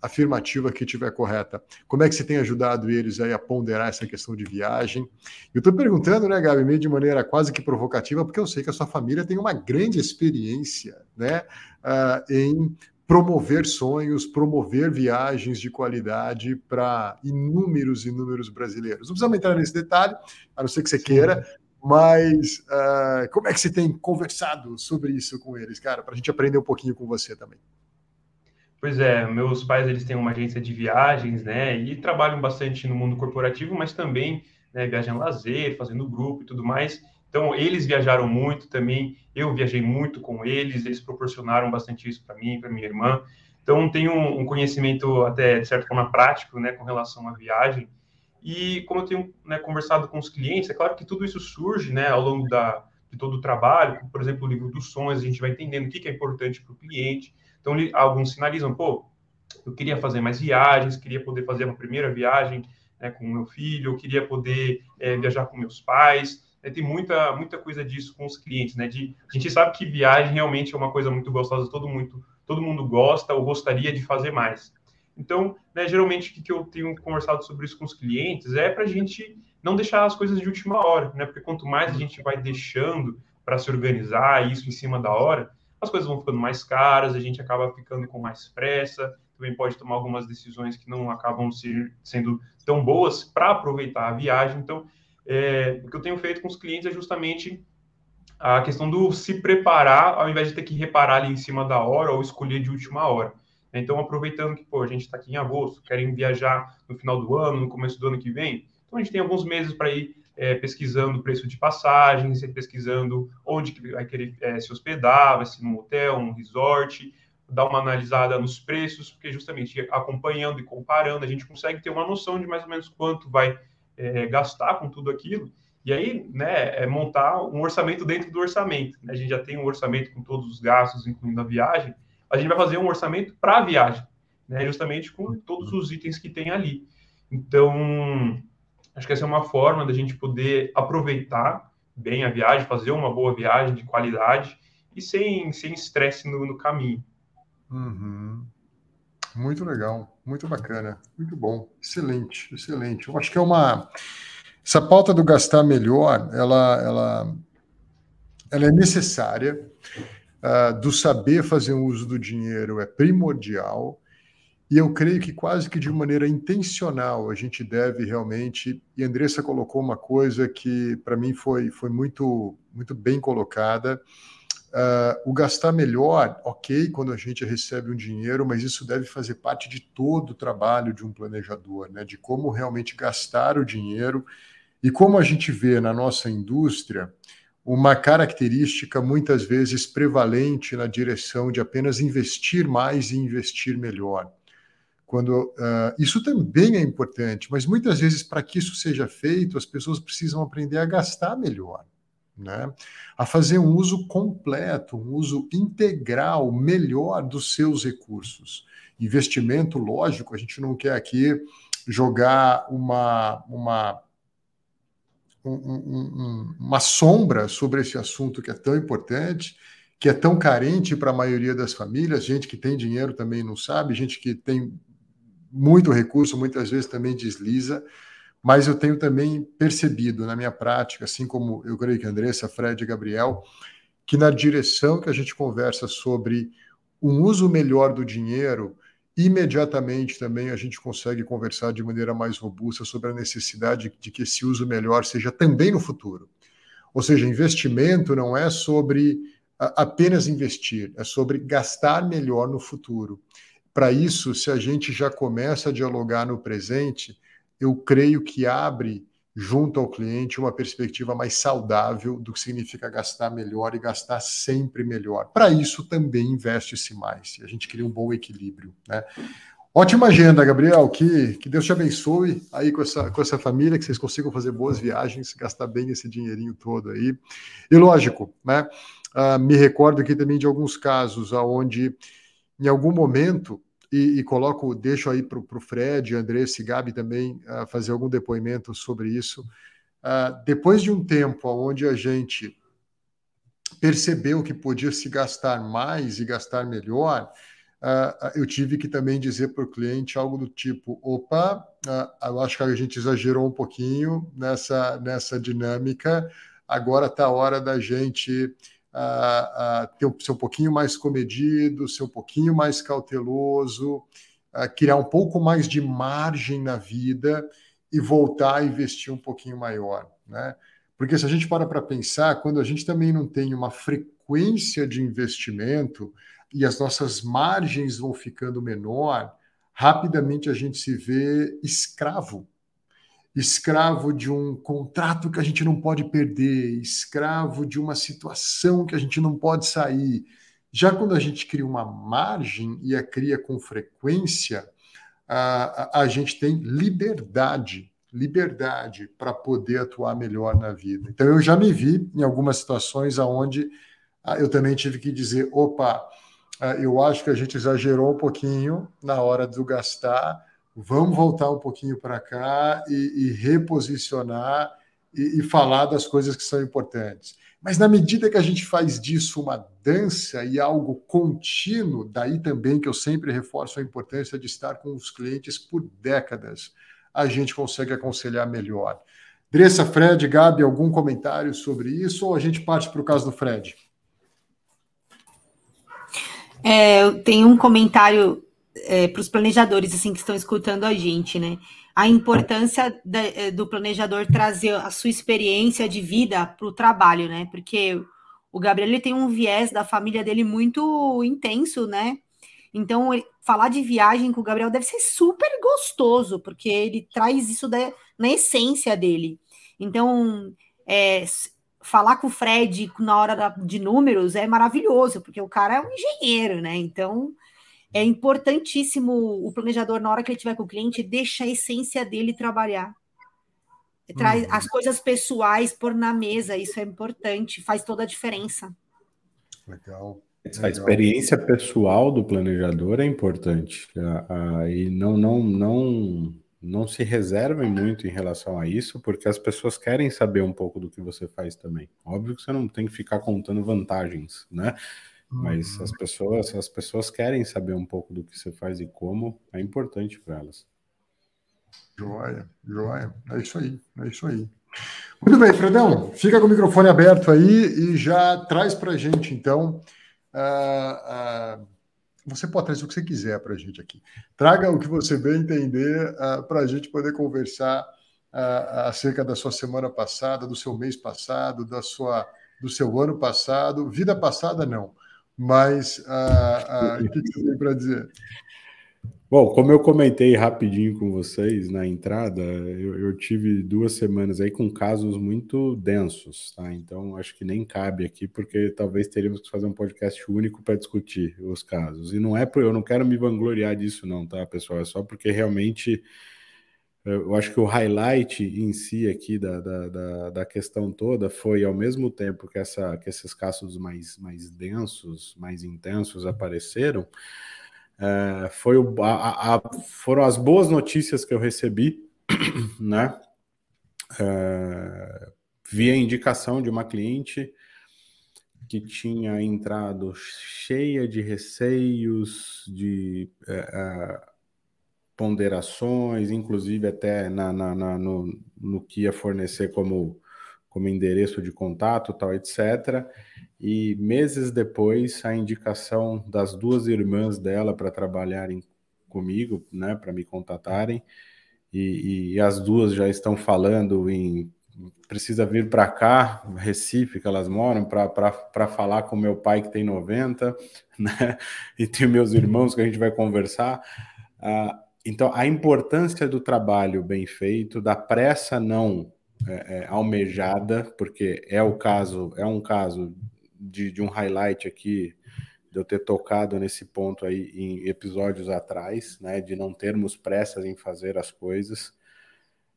afirmativa que estiver correta. Como é que você tem ajudado eles aí a ponderar essa questão de viagem? Eu estou perguntando, né, Gabi, meio de maneira quase que provocativa, porque eu sei que a sua família tem uma grande experiência, né, uh, em promover sonhos, promover viagens de qualidade para inúmeros, inúmeros brasileiros. Não precisamos entrar nesse detalhe, a não ser que você Sim. queira, mas uh, como é que você tem conversado sobre isso com eles, cara, para a gente aprender um pouquinho com você também? Pois é, meus pais eles têm uma agência de viagens, né, e trabalham bastante no mundo corporativo, mas também né, viajam lazer, fazendo grupo e tudo mais. Então, eles viajaram muito também, eu viajei muito com eles, eles proporcionaram bastante isso para mim, para minha irmã. Então, tenho um conhecimento até, de certa forma, prático, né, com relação à viagem. E como eu tenho né, conversado com os clientes, é claro que tudo isso surge, né, ao longo da, de todo o trabalho. Por exemplo, o livro dos sonhos, a gente vai entendendo o que, que é importante para o cliente. Então, alguns sinalizam, pô, eu queria fazer mais viagens, queria poder fazer uma primeira viagem né, com meu filho, eu queria poder é, viajar com meus pais. É, tem muita, muita coisa disso com os clientes, né? De, a gente sabe que viagem realmente é uma coisa muito gostosa, todo mundo, todo mundo gosta ou gostaria de fazer mais. Então, né, geralmente, o que eu tenho conversado sobre isso com os clientes é para a gente não deixar as coisas de última hora, né? Porque quanto mais a gente vai deixando para se organizar isso em cima da hora, as coisas vão ficando mais caras, a gente acaba ficando com mais pressa, também pode tomar algumas decisões que não acabam sendo tão boas para aproveitar a viagem. Então, é, o que eu tenho feito com os clientes é justamente a questão do se preparar, ao invés de ter que reparar ali em cima da hora ou escolher de última hora. Então, aproveitando que pô, a gente está aqui em agosto, querem viajar no final do ano, no começo do ano que vem, então a gente tem alguns meses para ir é, pesquisando o preço de passagens, pesquisando onde que vai querer é, se hospedar, vai ser num hotel, um resort, dar uma analisada nos preços, porque justamente acompanhando e comparando, a gente consegue ter uma noção de mais ou menos quanto vai é, gastar com tudo aquilo. E aí, né, é montar um orçamento dentro do orçamento. Né? A gente já tem um orçamento com todos os gastos, incluindo a viagem. A gente vai fazer um orçamento para a viagem, né? justamente com todos os itens que tem ali. Então, acho que essa é uma forma da gente poder aproveitar bem a viagem, fazer uma boa viagem de qualidade e sem estresse sem no, no caminho. Uhum. Muito legal, muito bacana, muito bom, excelente, excelente. Eu acho que é uma essa pauta do gastar melhor, ela, ela, ela é necessária. Uh, do saber fazer um uso do dinheiro é primordial. E eu creio que quase que de maneira intencional a gente deve realmente. E a Andressa colocou uma coisa que para mim foi, foi muito, muito bem colocada Uh, o gastar melhor, ok, quando a gente recebe um dinheiro, mas isso deve fazer parte de todo o trabalho de um planejador, né? De como realmente gastar o dinheiro e como a gente vê na nossa indústria uma característica muitas vezes prevalente na direção de apenas investir mais e investir melhor. Quando uh, isso também é importante, mas muitas vezes para que isso seja feito, as pessoas precisam aprender a gastar melhor né? a fazer um uso completo, um uso integral, melhor dos seus recursos. Investimento, lógico, a gente não quer aqui jogar uma, uma, um, um, uma sombra sobre esse assunto que é tão importante, que é tão carente para a maioria das famílias, gente que tem dinheiro também não sabe, gente que tem muito recurso muitas vezes também desliza mas eu tenho também percebido na minha prática, assim como eu creio que Andressa, Fred e Gabriel, que na direção que a gente conversa sobre um uso melhor do dinheiro, imediatamente também a gente consegue conversar de maneira mais robusta sobre a necessidade de que esse uso melhor seja também no futuro. Ou seja, investimento não é sobre apenas investir, é sobre gastar melhor no futuro. Para isso, se a gente já começa a dialogar no presente, eu creio que abre junto ao cliente uma perspectiva mais saudável do que significa gastar melhor e gastar sempre melhor. Para isso também investe-se mais. A gente cria um bom equilíbrio, né? Ótima agenda, Gabriel. Que, que Deus te abençoe aí com essa, com essa família, que vocês consigam fazer boas viagens, gastar bem esse dinheirinho todo aí. E lógico, né? Uh, me recordo aqui também de alguns casos onde, em algum momento, e, e coloco, deixo aí para o Fred, Andressa e Gabi também uh, fazer algum depoimento sobre isso. Uh, depois de um tempo onde a gente percebeu que podia se gastar mais e gastar melhor, uh, eu tive que também dizer para o cliente algo do tipo: opa, eu acho que a gente exagerou um pouquinho nessa, nessa dinâmica, agora está a hora da gente uh, uh, ter, ser um pouquinho mais comedido, ser um pouquinho mais cauteloso, uh, criar um pouco mais de margem na vida e voltar a investir um pouquinho maior, né? Porque se a gente para para pensar, quando a gente também não tem uma frequência de investimento e as nossas margens vão ficando menor, rapidamente a gente se vê escravo escravo de um contrato que a gente não pode perder, escravo de uma situação que a gente não pode sair. Já quando a gente cria uma margem e a cria com frequência, a, a, a gente tem liberdade, liberdade para poder atuar melhor na vida. Então eu já me vi em algumas situações aonde ah, eu também tive que dizer, opa, ah, eu acho que a gente exagerou um pouquinho na hora do gastar, vamos voltar um pouquinho para cá e, e reposicionar e, e, falar das coisas que são importantes. Mas na medida que a gente faz disso uma dança e algo contínuo, daí também que eu sempre reforço a importância de estar com os clientes por décadas, a gente consegue aconselhar melhor. Dressa, Fred, Gabi, algum comentário sobre isso ou a gente parte para o caso do Fred? É, tem um comentário é, para os planejadores assim que estão escutando a gente, né? a importância eh, do planejador trazer a sua experiência de vida para o trabalho, né? Porque o Gabriel ele tem um viés da família dele muito intenso, né? Então, falar de viagem com o Gabriel deve ser super gostoso, porque ele traz isso da, na essência dele. Então, é, falar com o Fred na hora de números é maravilhoso, porque o cara é um engenheiro, né? Então, é importantíssimo o planejador, na hora que ele estiver com o cliente, deixa a essência dele trabalhar. Traz uhum. as coisas pessoais por na mesa, isso é importante, faz toda a diferença. Legal. A experiência pessoal do planejador é importante. e não, não, não, não se reservem muito em relação a isso, porque as pessoas querem saber um pouco do que você faz também. Óbvio que você não tem que ficar contando vantagens, né? Mas as uhum. pessoas, as pessoas querem saber um pouco do que você faz e como, é importante para elas. Joia, joia. É isso aí, é isso aí. Muito bem, Fredão, fica com o microfone aberto aí e já traz para a gente, então. Uh, uh, você pode trazer o que você quiser para a gente aqui. Traga o que você bem entender uh, para a gente poder conversar acerca da sua semana passada, do seu mês passado, da sua, do seu ano passado. Vida passada, não mas uh, uh, o que você tem para dizer? Bom, como eu comentei rapidinho com vocês na entrada, eu, eu, tive duas semanas aí com casos muito densos, tá? Então acho que nem cabe aqui, porque talvez teríamos que fazer um podcast único para discutir os casos. E não é por eu não quero me vangloriar disso, não, tá, pessoal? É só porque realmente eu acho que o highlight em si aqui da, da, da, da, questão toda foi, ao mesmo tempo que, essa, que esses casos mais, mais densos, mais intensos apareceram, é, foi o, a, a, foram as boas notícias que eu recebi, né? É, via indicação de uma cliente que tinha entrado cheia de receios, de... É ponderações, inclusive até na, na, na no, no, que ia fornecer como, como endereço de contato, tal, etc. E meses depois, a indicação das duas irmãs dela para trabalharem comigo, né, para me contatarem, e, e, as duas já estão falando em precisa vir para cá, Recife, que elas moram, para falar com meu pai que tem 90, né? E tem meus irmãos que a gente vai conversar. Ah, então, a importância do trabalho bem feito, da pressa não é, é, almejada, porque é o caso, é um caso de, de, um highlight aqui de eu ter tocado nesse ponto aí em episódios atrás, né, de não termos pressas em fazer as coisas.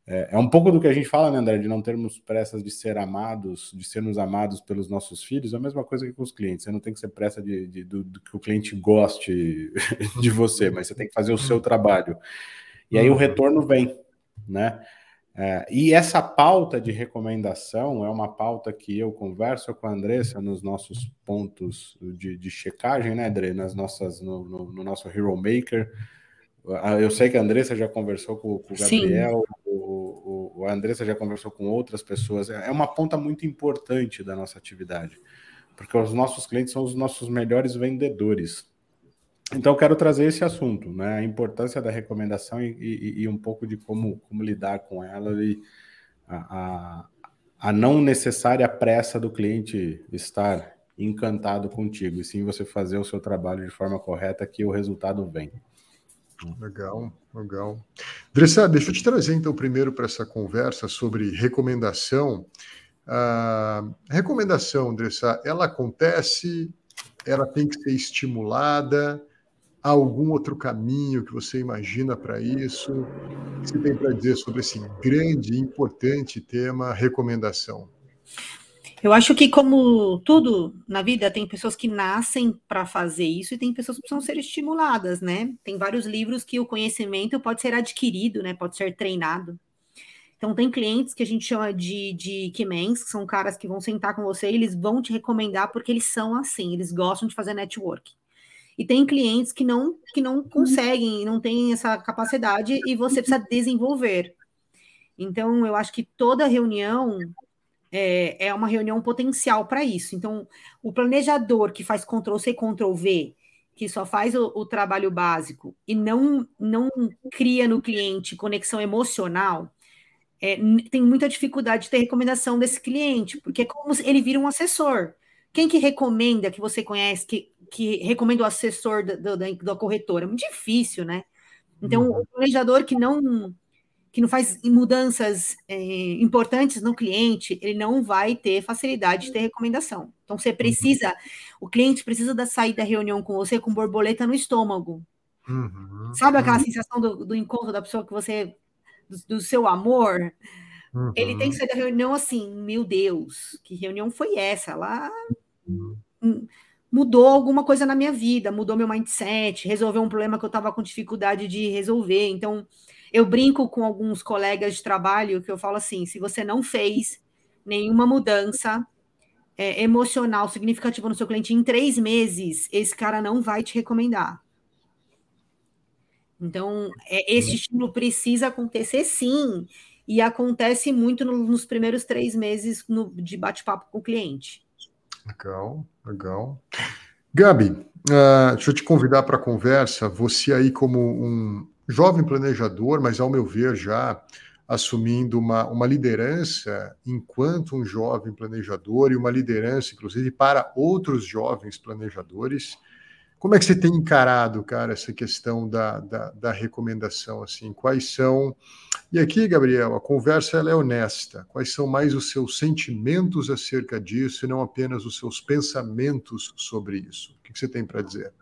É, é, um pouco do que a gente fala, né, André, de não termos pressas de ser amados, de sermos amados pelos nossos filhos, é a mesma coisa que com os clientes. Você não tem que ser pressa de, de do, do, que o cliente goste de você, mas você tem que fazer o seu trabalho. E aí o retorno vem, né? É, e essa pauta de recomendação é uma pauta que eu converso com a Andressa nos nossos pontos de, de checagem, né, André? Nas nossas, no, no, no nosso Hero Maker. Eu sei que a Andressa já conversou com, com o Gabriel, o, o, a Andressa já conversou com outras pessoas. É uma ponta muito importante da nossa atividade, porque os nossos clientes são os nossos melhores vendedores. Então, eu quero trazer esse assunto, né? A importância da recomendação e, e, e um pouco de como, como lidar com ela e a, a, a não necessária pressa do cliente estar encantado contigo, e sim você fazer o seu trabalho de forma correta que o resultado vem. Legal, legal. Dressa, deixa eu te trazer então primeiro para essa conversa sobre recomendação. A recomendação, Dressa, ela acontece, ela tem que ser estimulada. Há algum outro caminho que você imagina para isso? O que você tem para dizer sobre esse grande e importante tema recomendação? Eu acho que, como tudo na vida, tem pessoas que nascem para fazer isso e tem pessoas que precisam ser estimuladas, né? Tem vários livros que o conhecimento pode ser adquirido, né? Pode ser treinado. Então, tem clientes que a gente chama de, de Keymains, que são caras que vão sentar com você e eles vão te recomendar porque eles são assim, eles gostam de fazer network. E tem clientes que não, que não conseguem, não têm essa capacidade e você precisa desenvolver. Então, eu acho que toda reunião é, é uma reunião potencial para isso. Então, o planejador que faz Ctrl C, Ctrl V, que só faz o, o, trabalho básico e não, não cria no cliente conexão emocional, é, tem muita dificuldade de ter recomendação desse cliente, porque é como se ele vira um assessor. Quem que recomenda, que você conhece, que, que recomenda o assessor da, da, da corretora? É muito difícil, né? Então, uhum. o planejador que não que não faz mudanças é, importantes no cliente, ele não vai ter facilidade de ter recomendação. Então, você precisa, o cliente precisa da sair da reunião com você com borboleta no estômago. Uhum. Sabe aquela uhum. sensação do, do, encontro da pessoa que você, do, do seu amor? Uhum. Ele tem que sair da reunião assim, meu Deus, que reunião foi essa? Ela uhum. mudou alguma coisa na minha vida, mudou meu mindset, resolveu um problema que eu estava com dificuldade de resolver. Então, eu brinco com alguns colegas de trabalho que eu falo assim: se você não fez nenhuma mudança é, emocional significativa no seu cliente em três meses, esse cara não vai te recomendar. Então, é, esse estímulo precisa acontecer sim, e acontece muito no, nos primeiros três meses no, de bate-papo com o cliente. Legal, legal. Gabi, uh, deixa eu te convidar para a conversa. Você aí, como um jovem planejador, mas ao meu ver já assumindo uma, uma liderança enquanto um jovem planejador e uma liderança, inclusive, para outros jovens planejadores. Como é que você tem encarado, cara, essa questão da, da, da recomendação? Assim, quais são. E aqui, Gabriel, a conversa é honesta. Quais são mais os seus sentimentos acerca disso e não apenas os seus pensamentos sobre isso? O que você tem para dizer?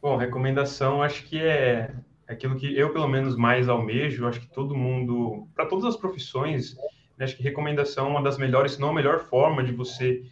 Bom, recomendação acho que é aquilo que eu, pelo menos, mais almejo, acho que todo mundo, para todas as profissões, né, acho que recomendação é uma das melhores, se não a melhor forma de você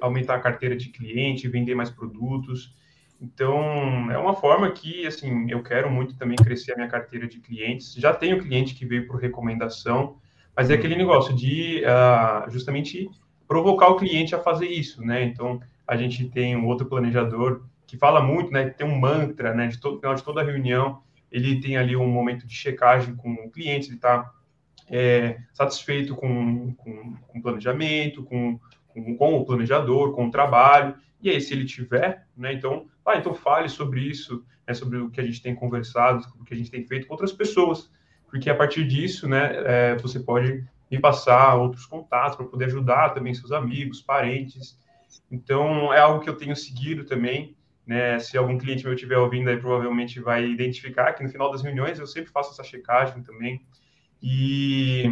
aumentar a carteira de cliente, vender mais produtos. Então, é uma forma que, assim, eu quero muito também crescer a minha carteira de clientes. Já tenho cliente que veio por recomendação, mas é aquele negócio de uh, justamente provocar o cliente a fazer isso, né? Então, a gente tem um outro planejador que fala muito, né? Tem um mantra, né? De todo final de toda reunião, ele tem ali um momento de checagem com o cliente, ele está é, satisfeito com, com, com, o planejamento, com, com, com, o planejador, com o trabalho, e aí, se ele tiver, né, então, ah, então fale sobre isso, né, sobre o que a gente tem conversado, o que a gente tem feito com outras pessoas, porque a partir disso, né, é, você pode me passar outros contatos para poder ajudar também seus amigos, parentes. Então, é algo que eu tenho seguido também, né? Se algum cliente meu estiver ouvindo aí, provavelmente vai identificar que no final das reuniões eu sempre faço essa checagem também. E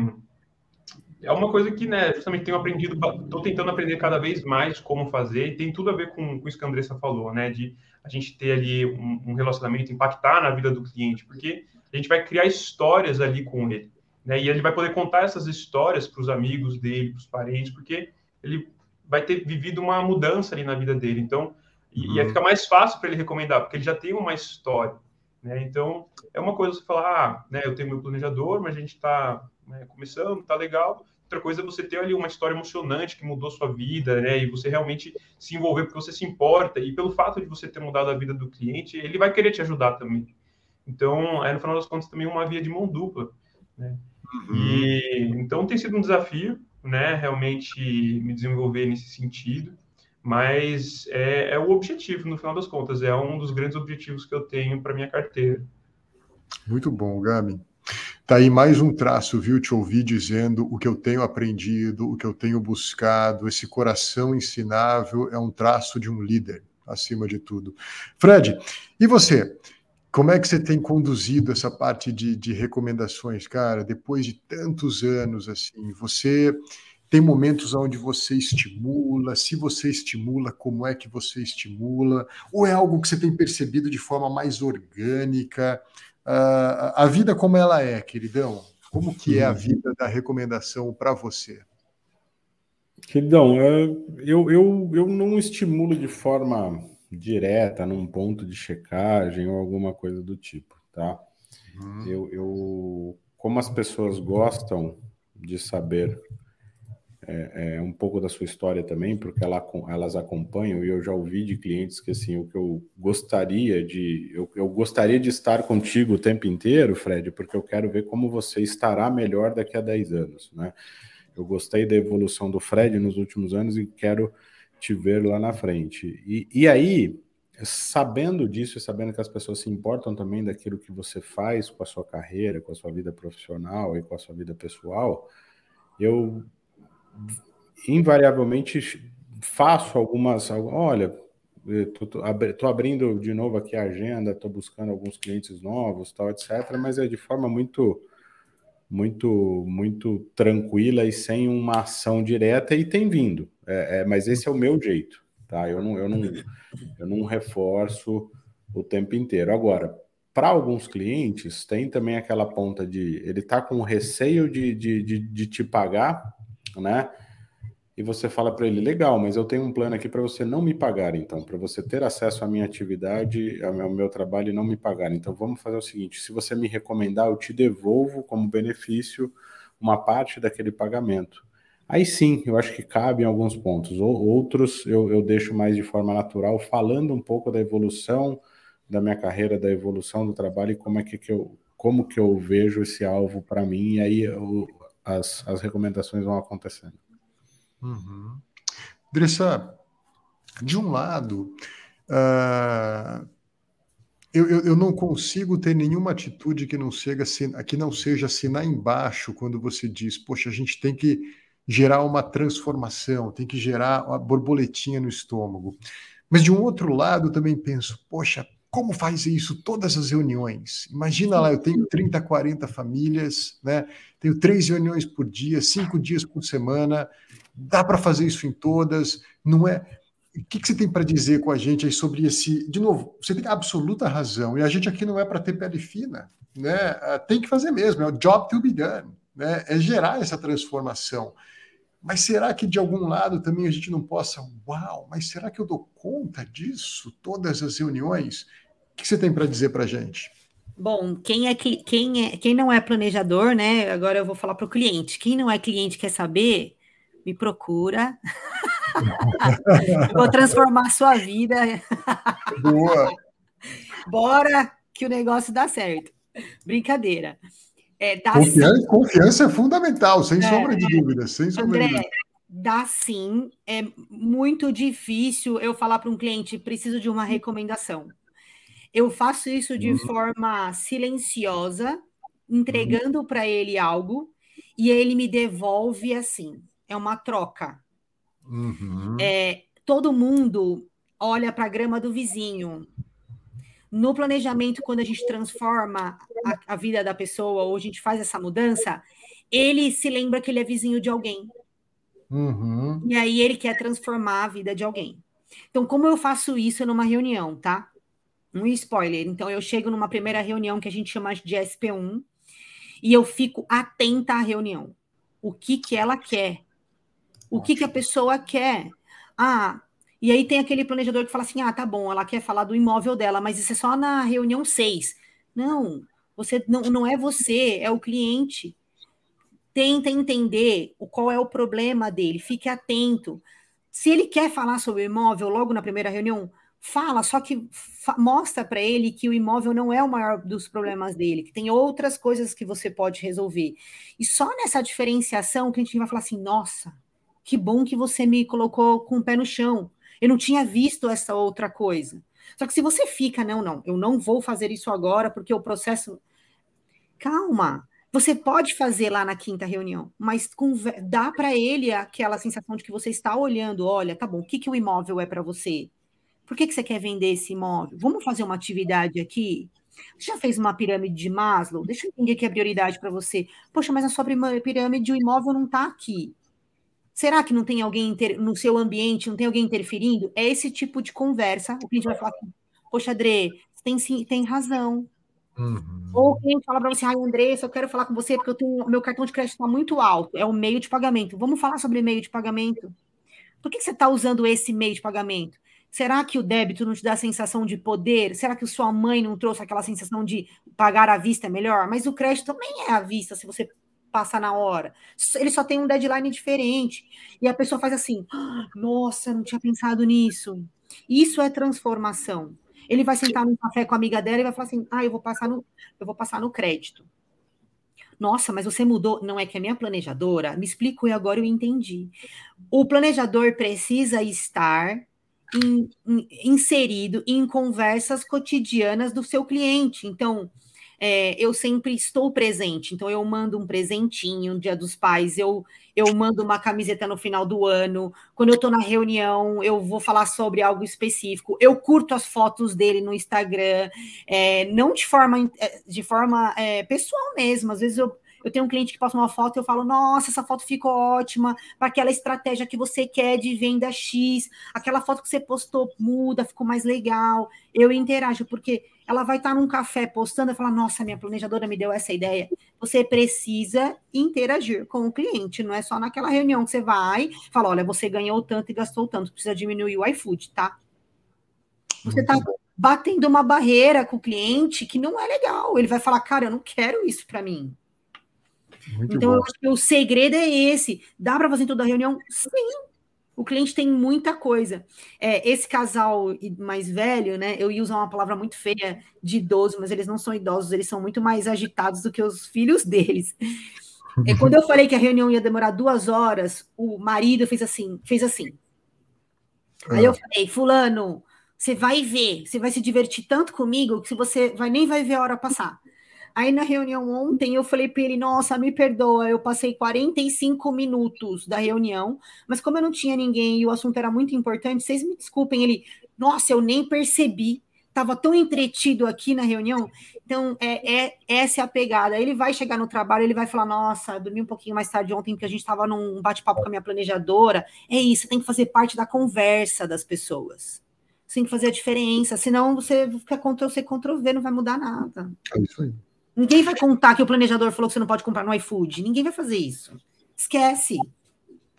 é uma coisa que, né, justamente tenho aprendido, estou tentando aprender cada vez mais como fazer, e tem tudo a ver com, com isso que a Andressa falou, né, de a gente ter ali um, um, relacionamento, impactar na vida do cliente, porque a gente vai criar histórias ali com ele, né, e ele vai poder contar essas histórias para os amigos dele, para os parentes, porque ele vai ter vivido uma mudança ali na vida dele. Então, e, uhum. e aí fica mais fácil para ele recomendar, porque ele já tem uma história. Né? Então, é uma coisa você falar, ah, né, eu tenho meu planejador, mas a gente está né, começando, está legal. Outra coisa é você ter ali uma história emocionante que mudou sua vida, né? E você realmente se envolver porque você se importa. E pelo fato de você ter mudado a vida do cliente, ele vai querer te ajudar também. Então, é no final das contas também uma via de mão dupla, né? Uhum. E então tem sido um desafio, né? Realmente me desenvolver nesse sentido mas é, é, o objetivo, no final das contas, é um dos grandes objetivos que eu tenho para minha carteira. Muito bom, Gabi. Tá aí mais um traço, viu? Te ouvir dizendo o que eu tenho aprendido, o que eu tenho buscado, esse coração ensinável é um traço de um líder, acima de tudo. Fred, e você? Como é que você tem conduzido essa parte de, de recomendações, cara? Depois de tantos anos, assim, você tem momentos onde você estimula, se você estimula, como é que você estimula? Ou é algo que você tem percebido de forma mais orgânica? Uh, a vida como ela é, queridão? Como que é a vida da recomendação para você? Queridão, eu, eu, eu não estimulo de forma direta num ponto de checagem ou alguma coisa do tipo, tá? Uhum. Eu, eu como as pessoas gostam de saber é, é, um pouco da sua história também, porque ela, elas acompanham, e eu já ouvi de clientes que assim, o que eu gostaria de. Eu, eu gostaria de estar contigo o tempo inteiro, Fred, porque eu quero ver como você estará melhor daqui a 10 anos. Né? Eu gostei da evolução do Fred nos últimos anos e quero te ver lá na frente. E, e aí, sabendo disso e sabendo que as pessoas se importam também daquilo que você faz com a sua carreira, com a sua vida profissional e com a sua vida pessoal, eu invariavelmente faço algumas. Olha, estou abrindo de novo aqui a agenda, estou buscando alguns clientes novos, tal, etc. Mas é de forma muito, muito, muito tranquila e sem uma ação direta e tem vindo. É, é, mas esse é o meu jeito, tá? Eu não, eu não, eu não reforço o tempo inteiro. Agora, para alguns clientes, tem também aquela ponta de ele tá com receio de, de, de, de te pagar né? E você fala para ele, legal, mas eu tenho um plano aqui para você não me pagar, então, para você ter acesso à minha atividade, ao meu, trabalho e não me pagar. Então, vamos fazer o seguinte: se você me recomendar, eu te devolvo como benefício uma parte daquele pagamento. Aí sim, eu acho que cabe em alguns pontos. Outros eu, eu deixo mais de forma natural, falando um pouco da evolução da minha carreira, da evolução do trabalho e como é que, que eu como que eu vejo esse alvo para mim, e aí eu, as, as recomendações vão acontecendo. Uhum. Dressa, de um lado, uh, eu, eu, eu, não consigo ter nenhuma atitude que não, seja, que não seja assinar embaixo quando você diz, poxa, a gente tem que gerar uma transformação, tem que gerar uma borboletinha no estômago. Mas de um outro lado, também penso, poxa, como faz isso todas as reuniões? Imagina lá, eu tenho 30, 40 famílias, né? Tenho três reuniões por dia, cinco dias por semana, dá para fazer isso em todas, não é? O que, que você tem para dizer com a gente aí sobre esse? De novo, você tem absoluta razão, e a gente aqui não é para ter pele fina, né? Ah, tem que fazer mesmo, é o job to be done, né? é gerar essa transformação. Mas será que de algum lado também a gente não possa, uau, mas será que eu dou conta disso? Todas as reuniões? O que você tem para dizer para a gente? Bom, quem é quem é quem não é planejador, né? Agora eu vou falar para o cliente. Quem não é cliente quer saber, me procura. vou transformar a sua vida. Boa. Bora que o negócio dá certo. Brincadeira. É, confiança, sim. confiança, é fundamental, sem é, sombra de dúvida, sem sombra André, de dúvida. Dá sim, é muito difícil eu falar para um cliente, preciso de uma recomendação. Eu faço isso de uhum. forma silenciosa, entregando uhum. para ele algo, e ele me devolve assim. É uma troca. Uhum. É, todo mundo olha para a grama do vizinho, no planejamento, quando a gente transforma a, a, vida da pessoa, ou a gente faz essa mudança, ele se lembra que ele é vizinho de alguém. Uhum. E aí ele quer transformar a vida de alguém. Então, como eu faço isso numa reunião, tá? Um spoiler. Então, eu chego numa primeira reunião que a gente chama de SP1 e eu fico atenta à reunião. O que que ela quer? O que que a pessoa quer? Ah, e aí tem aquele planejador que fala assim: ah, tá bom, ela quer falar do imóvel dela, mas isso é só na reunião 6. Não, você não, não é você, é o cliente. Tenta entender o, qual é o problema dele, fique atento. Se ele quer falar sobre o imóvel logo na primeira reunião, fala, só que fa mostra para ele que o imóvel não é o maior dos problemas dele, que tem outras coisas que você pode resolver. E só nessa diferenciação que a gente vai falar assim: nossa, que bom que você me colocou com o pé no chão eu não tinha visto essa outra coisa. Só que se você fica, não, não, eu não vou fazer isso agora porque o processo. Calma, você pode fazer lá na quinta reunião, mas dá para ele aquela sensação de que você está olhando, olha, tá bom, o que, que o imóvel é para você? Por que, que você quer vender esse imóvel? Vamos fazer uma atividade aqui? Você já fez uma pirâmide de Maslow? Deixa eu entender que é prioridade para você. Poxa, mas a sua pirâmide, o imóvel não está aqui. Será que não tem alguém no seu ambiente, não tem alguém interferindo? É esse tipo de conversa. O cliente vai falar, poxa, André, tem, sim, tem razão. Uhum. Ou o cliente fala para você, ai, André, eu quero falar com você porque eu tenho, meu cartão de crédito está muito alto, é o meio de pagamento. Vamos falar sobre meio de pagamento. Por que, que você está usando esse meio de pagamento? Será que o débito não te dá a sensação de poder? Será que sua mãe não trouxe aquela sensação de pagar à vista é melhor? Mas o crédito também é à vista, se você passar na hora. Ele só tem um deadline diferente. E a pessoa faz assim: ah, nossa, não tinha pensado nisso. Isso é transformação. Ele vai sentar num café com a amiga dela e vai falar assim: ah, eu vou passar no, eu vou passar no crédito. Nossa, mas você mudou. Não é que a minha planejadora me explicou e agora eu entendi. O planejador precisa estar in, in, inserido em conversas cotidianas do seu cliente. Então, é, eu sempre estou presente. Então, eu mando um presentinho no Dia dos Pais, eu, eu mando uma camiseta no final do ano. Quando eu estou na reunião, eu vou falar sobre algo específico. Eu curto as fotos dele no Instagram, é, não de forma, é, de forma é, pessoal mesmo. Às vezes eu eu tenho um cliente que posta uma foto e eu falo, nossa, essa foto ficou ótima para aquela estratégia que você quer de venda X, aquela foto que você postou muda, ficou mais legal. Eu interajo, porque ela vai estar num café postando e falar, nossa, minha planejadora me deu essa ideia. Você precisa interagir com o cliente, não é só naquela reunião que você vai e fala, olha, você ganhou tanto e gastou tanto, precisa diminuir o iFood, tá? Você está batendo uma barreira com o cliente que não é legal. Ele vai falar, cara, eu não quero isso para mim. Muito então, bom. eu acho que o segredo é esse. Dá para fazer em toda a reunião? Sim. O cliente tem muita coisa. É, esse casal mais velho, né? Eu ia usar uma palavra muito feia de idoso, mas eles não são idosos, eles são muito mais agitados do que os filhos deles. É, quando eu falei que a reunião ia demorar duas horas, o marido fez assim, fez assim. Aí eu ah. falei, fulano, você vai ver, você vai se divertir tanto comigo que você vai nem vai ver a hora passar. Aí na reunião ontem eu falei para ele: Nossa, me perdoa, eu passei 45 minutos da reunião, mas como eu não tinha ninguém e o assunto era muito importante, vocês me desculpem. Ele, nossa, eu nem percebi, estava tão entretido aqui na reunião. Então, é, é, essa é a pegada. Ele vai chegar no trabalho, ele vai falar: Nossa, dormi um pouquinho mais tarde ontem porque a gente estava num bate-papo com a minha planejadora. É isso, tem que fazer parte da conversa das pessoas. Você tem que fazer a diferença, senão você fica Ctrl-C, Ctrl-V, não vai mudar nada. É isso aí. Ninguém vai contar que o planejador falou que você não pode comprar no iFood. Ninguém vai fazer isso. Esquece.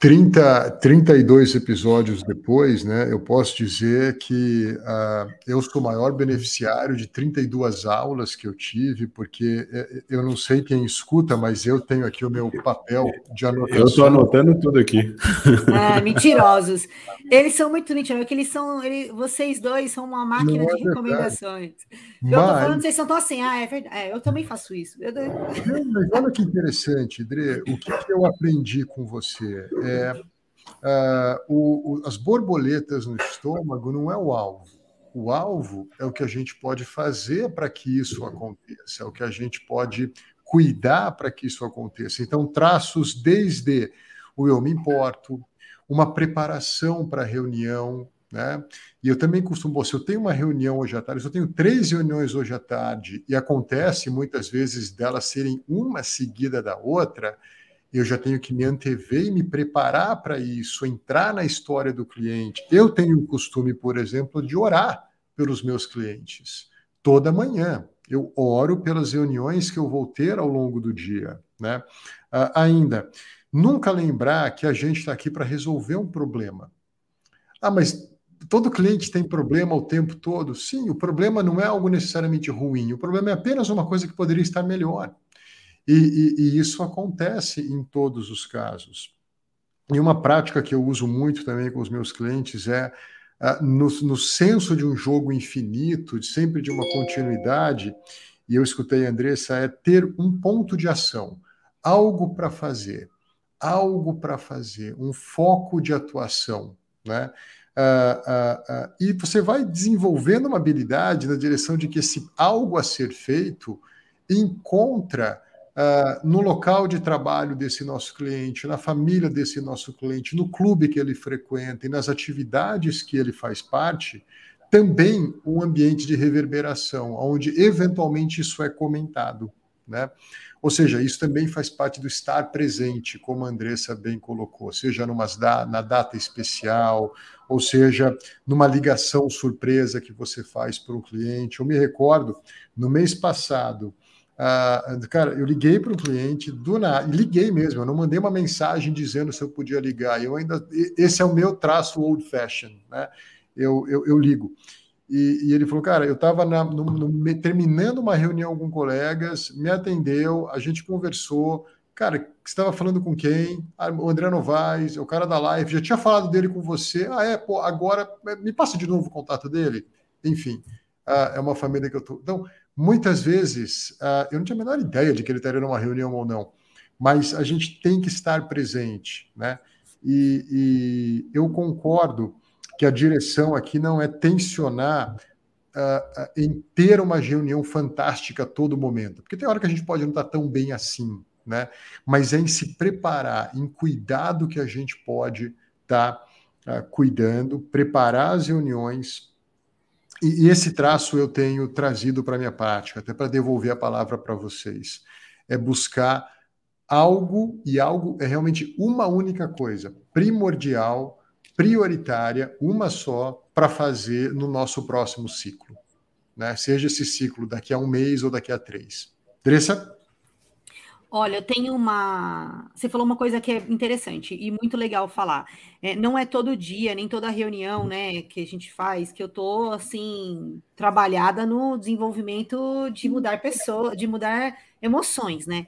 30, 32 episódios depois, né, eu posso dizer que uh, eu sou o maior beneficiário de 32 aulas que eu tive, porque eh, eu não sei quem escuta, mas eu tenho aqui o meu papel de anotação. Eu estou anotando tudo aqui. Ah, mentirosos. Eles são muito mentirosos, eles são, eles, vocês dois são uma máquina de é recomendações. Mas... Eu estou falando, vocês são tão assim, ah, é verdade, é, eu também faço isso. Eu... Mas olha que interessante, Dre, o que, que eu aprendi com você? É, uh, o, o, as borboletas no estômago não é o alvo. O alvo é o que a gente pode fazer para que isso aconteça, é o que a gente pode cuidar para que isso aconteça. Então, traços desde o eu me importo, uma preparação para a reunião, né? E eu também costumo, se eu tenho uma reunião hoje à tarde, se eu tenho três reuniões hoje à tarde, e acontece muitas vezes delas serem uma seguida da outra, eu já tenho que me antever e me preparar para isso, entrar na história do cliente. Eu tenho o costume, por exemplo, de orar pelos meus clientes toda manhã. Eu oro pelas reuniões que eu vou ter ao longo do dia. Né? Uh, ainda, nunca lembrar que a gente está aqui para resolver um problema. Ah, mas todo cliente tem problema o tempo todo. Sim, o problema não é algo necessariamente ruim, o problema é apenas uma coisa que poderia estar melhor. E, e, e isso acontece em todos os casos. E uma prática que eu uso muito também com os meus clientes é uh, no, no senso de um jogo infinito, de, sempre de uma continuidade, e eu escutei a Andressa, é ter um ponto de ação, algo para fazer, algo para fazer, um foco de atuação, né? Uh, uh, e você vai desenvolvendo uma habilidade na direção de que esse algo a ser feito encontra Uh, no local de trabalho desse nosso cliente, na família desse nosso cliente, no clube que ele frequenta e nas atividades que ele faz parte, também um ambiente de reverberação, onde eventualmente isso é comentado. Né? Ou seja, isso também faz parte do estar presente, como a Andressa bem colocou, seja numa, na data especial, ou seja, numa ligação surpresa que você faz para um cliente. Eu me recordo, no mês passado, Uh, cara, eu liguei para um cliente do nada, liguei mesmo, eu não mandei uma mensagem dizendo se eu podia ligar. Eu ainda, esse é o meu traço old fashion, né? eu, eu, eu ligo. E, e, ele falou, cara, eu estava terminando uma reunião com colegas, me atendeu, a gente conversou, cara, estava falando com quem? Ah, o André Novaes, o cara da live, já tinha falado dele com você, ah, é, pô, agora me passa de novo o contato dele. Enfim, ah, é uma família que eu tô. Então, muitas vezes, ah, eu não tinha a menor ideia de que ele estaria numa reunião ou não, mas a gente tem que estar presente, né? E, e eu concordo que a direção aqui não é tensionar uh, em ter uma reunião fantástica a todo momento, porque tem hora que a gente pode não estar tão bem assim, né? Mas é em se preparar, em cuidar do que a gente pode estar uh, cuidando, preparar as reuniões. E, e esse traço eu tenho trazido para a minha prática, até para devolver a palavra para vocês. É buscar algo, e algo é realmente uma única coisa, primordial prioritária, uma só, para fazer no nosso próximo ciclo. Né? Seja esse ciclo daqui a um mês ou daqui a três. Dressa? Olha, eu tenho uma. Você falou uma coisa que é interessante e muito legal falar. É, não é todo dia, nem toda reunião, né, que a gente faz, que eu tô assim trabalhada no desenvolvimento de mudar pessoas, de mudar emoções, né?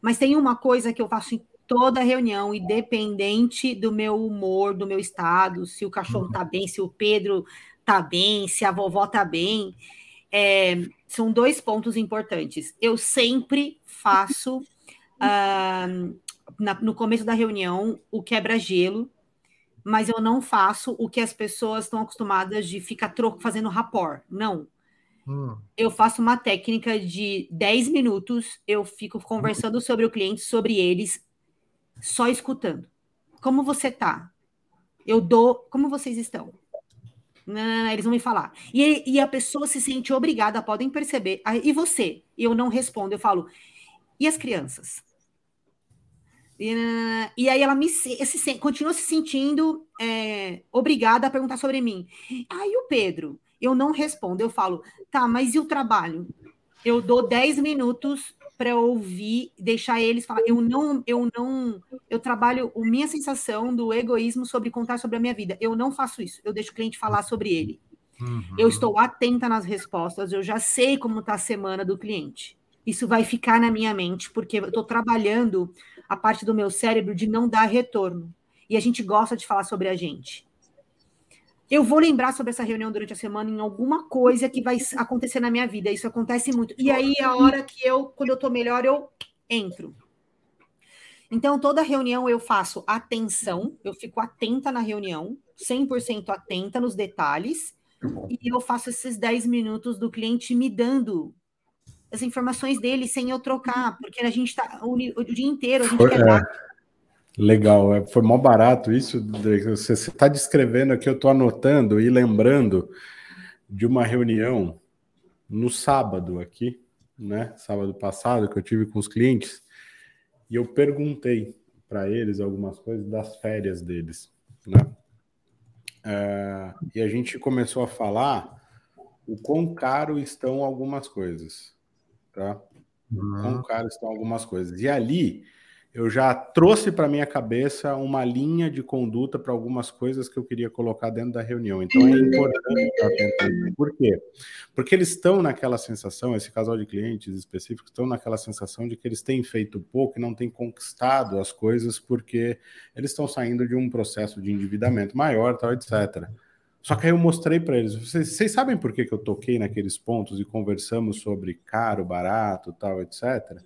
Mas tem uma coisa que eu faço em toda reunião, independente do meu humor, do meu estado, se o cachorro tá bem, se o Pedro tá bem, se a vovó tá bem. É, são dois pontos importantes. Eu sempre faço uh, na, no começo da reunião o quebra-gelo, mas eu não faço o que as pessoas estão acostumadas de ficar troco fazendo rapport. Não. Hum. Eu faço uma técnica de 10 minutos, eu fico conversando sobre o cliente, sobre eles, só escutando. Como você tá? Eu dou. Como vocês estão? Não, eles vão me falar. E, e a pessoa se sente obrigada, podem perceber. E você? Eu não respondo, eu falo. E as crianças? E, aí ela me se, continua se sentindo é, obrigada a perguntar sobre mim. Aí o Pedro, eu não respondo, eu falo, tá, mas e o trabalho? Eu dou 10 minutos para ouvir, deixar eles falar. Eu não, eu não, eu trabalho a minha sensação do egoísmo sobre contar sobre a minha vida. Eu não faço isso. Eu deixo o cliente falar sobre ele. Uhum. Eu estou atenta nas respostas. Eu já sei como está a semana do cliente. Isso vai ficar na minha mente porque eu estou trabalhando a parte do meu cérebro de não dar retorno. E a gente gosta de falar sobre a gente eu vou lembrar sobre essa reunião durante a semana em alguma coisa que vai acontecer na minha vida. Isso acontece muito. E aí, a hora que eu, quando eu tô melhor, eu entro. Então, toda reunião eu faço atenção, eu fico atenta na reunião, 100% atenta nos detalhes, e eu faço esses 10 minutos do cliente me dando as informações dele sem eu trocar, porque a gente tá o, o dia inteiro, a gente quer é. Legal, é, foi mó barato isso, Você está descrevendo aqui, eu estou anotando e lembrando de uma reunião no sábado aqui, né? Sábado passado, que eu tive com os clientes, e eu perguntei para eles algumas coisas das férias deles, né? É, e a gente começou a falar o quão caro estão algumas coisas, tá? Uhum. Quão caro estão algumas coisas. E ali eu já trouxe para minha cabeça uma linha de conduta para algumas coisas que eu queria colocar dentro da reunião. Então é importante estar atento. Por quê? Porque eles estão naquela sensação, esse casal de clientes específicos estão naquela sensação de que eles têm feito pouco e não têm conquistado as coisas porque eles estão saindo de um processo de endividamento maior, tal, etc. Só que aí eu mostrei para eles, vocês, vocês, sabem por que, que eu toquei naqueles pontos e conversamos sobre caro, barato, tal, etc.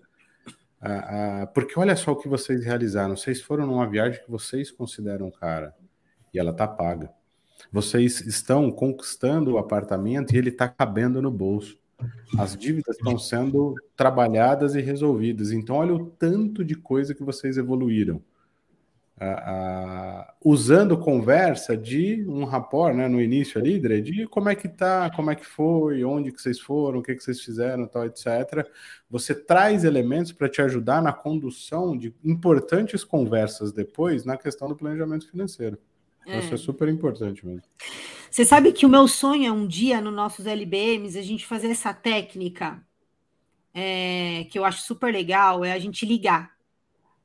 Ah, ah, porque olha só o que vocês realizaram. Vocês foram numa viagem que vocês consideram cara e ela tá paga. Vocês estão conquistando o apartamento e ele está cabendo no bolso. As dívidas estão sendo trabalhadas e resolvidas. Então, olha o tanto de coisa que vocês evoluíram usando conversa de um rapport, né, no início ali, Dre, de como é que tá, como é que foi, onde que vocês foram, o que que vocês fizeram, tal, etc. Você traz elementos para te ajudar na condução de importantes conversas depois na questão do planejamento financeiro. É. Isso é super importante mesmo. Você sabe que o meu sonho é um dia, nos nossos LBMs, a gente fazer essa técnica é, que eu acho super legal, é a gente ligar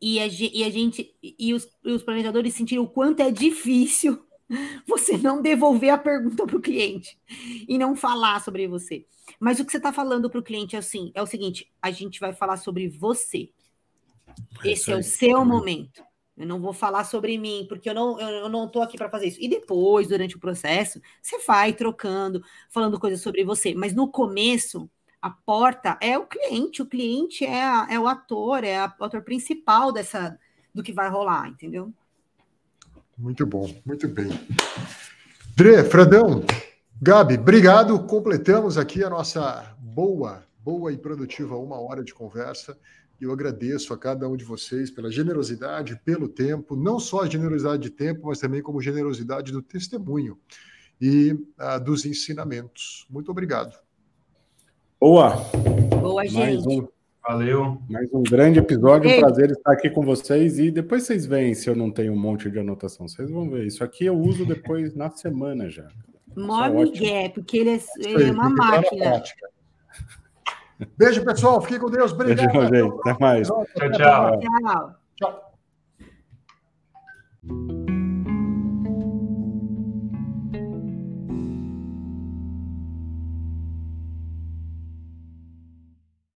e a, e a gente e os, e os planejadores sentiram o quanto é difícil você não devolver a pergunta para o cliente e não falar sobre você. Mas o que você está falando para o cliente é assim, é o seguinte: a gente vai falar sobre você. É Esse é o seu momento. Eu não vou falar sobre mim, porque eu não eu não estou aqui para fazer isso. E depois, durante o processo, você vai trocando, falando coisas sobre você. Mas no começo, a porta é o cliente. O cliente é, a, é o ator, é a, o ator principal dessa do que vai rolar, entendeu? Muito bom, muito bem. Dre, Fradão, Gabi, obrigado. Completamos aqui a nossa boa, boa e produtiva uma hora de conversa. Eu agradeço a cada um de vocês pela generosidade, pelo tempo, não só a generosidade de tempo, mas também como generosidade do testemunho e uh, dos ensinamentos. Muito obrigado. Boa. Boa, gente. Um, Valeu. Mais um grande episódio. Um prazer estar aqui com vocês. E depois vocês veem se eu não tenho um monte de anotação. Vocês vão ver. Isso aqui eu uso depois na semana já. Mó Miguel, porque ele é, ele é uma máquina. Beijo, pessoal. Fiquem com Deus. Obrigado. Beijo, gente. Até mais. Tchau, tchau. Tchau. tchau.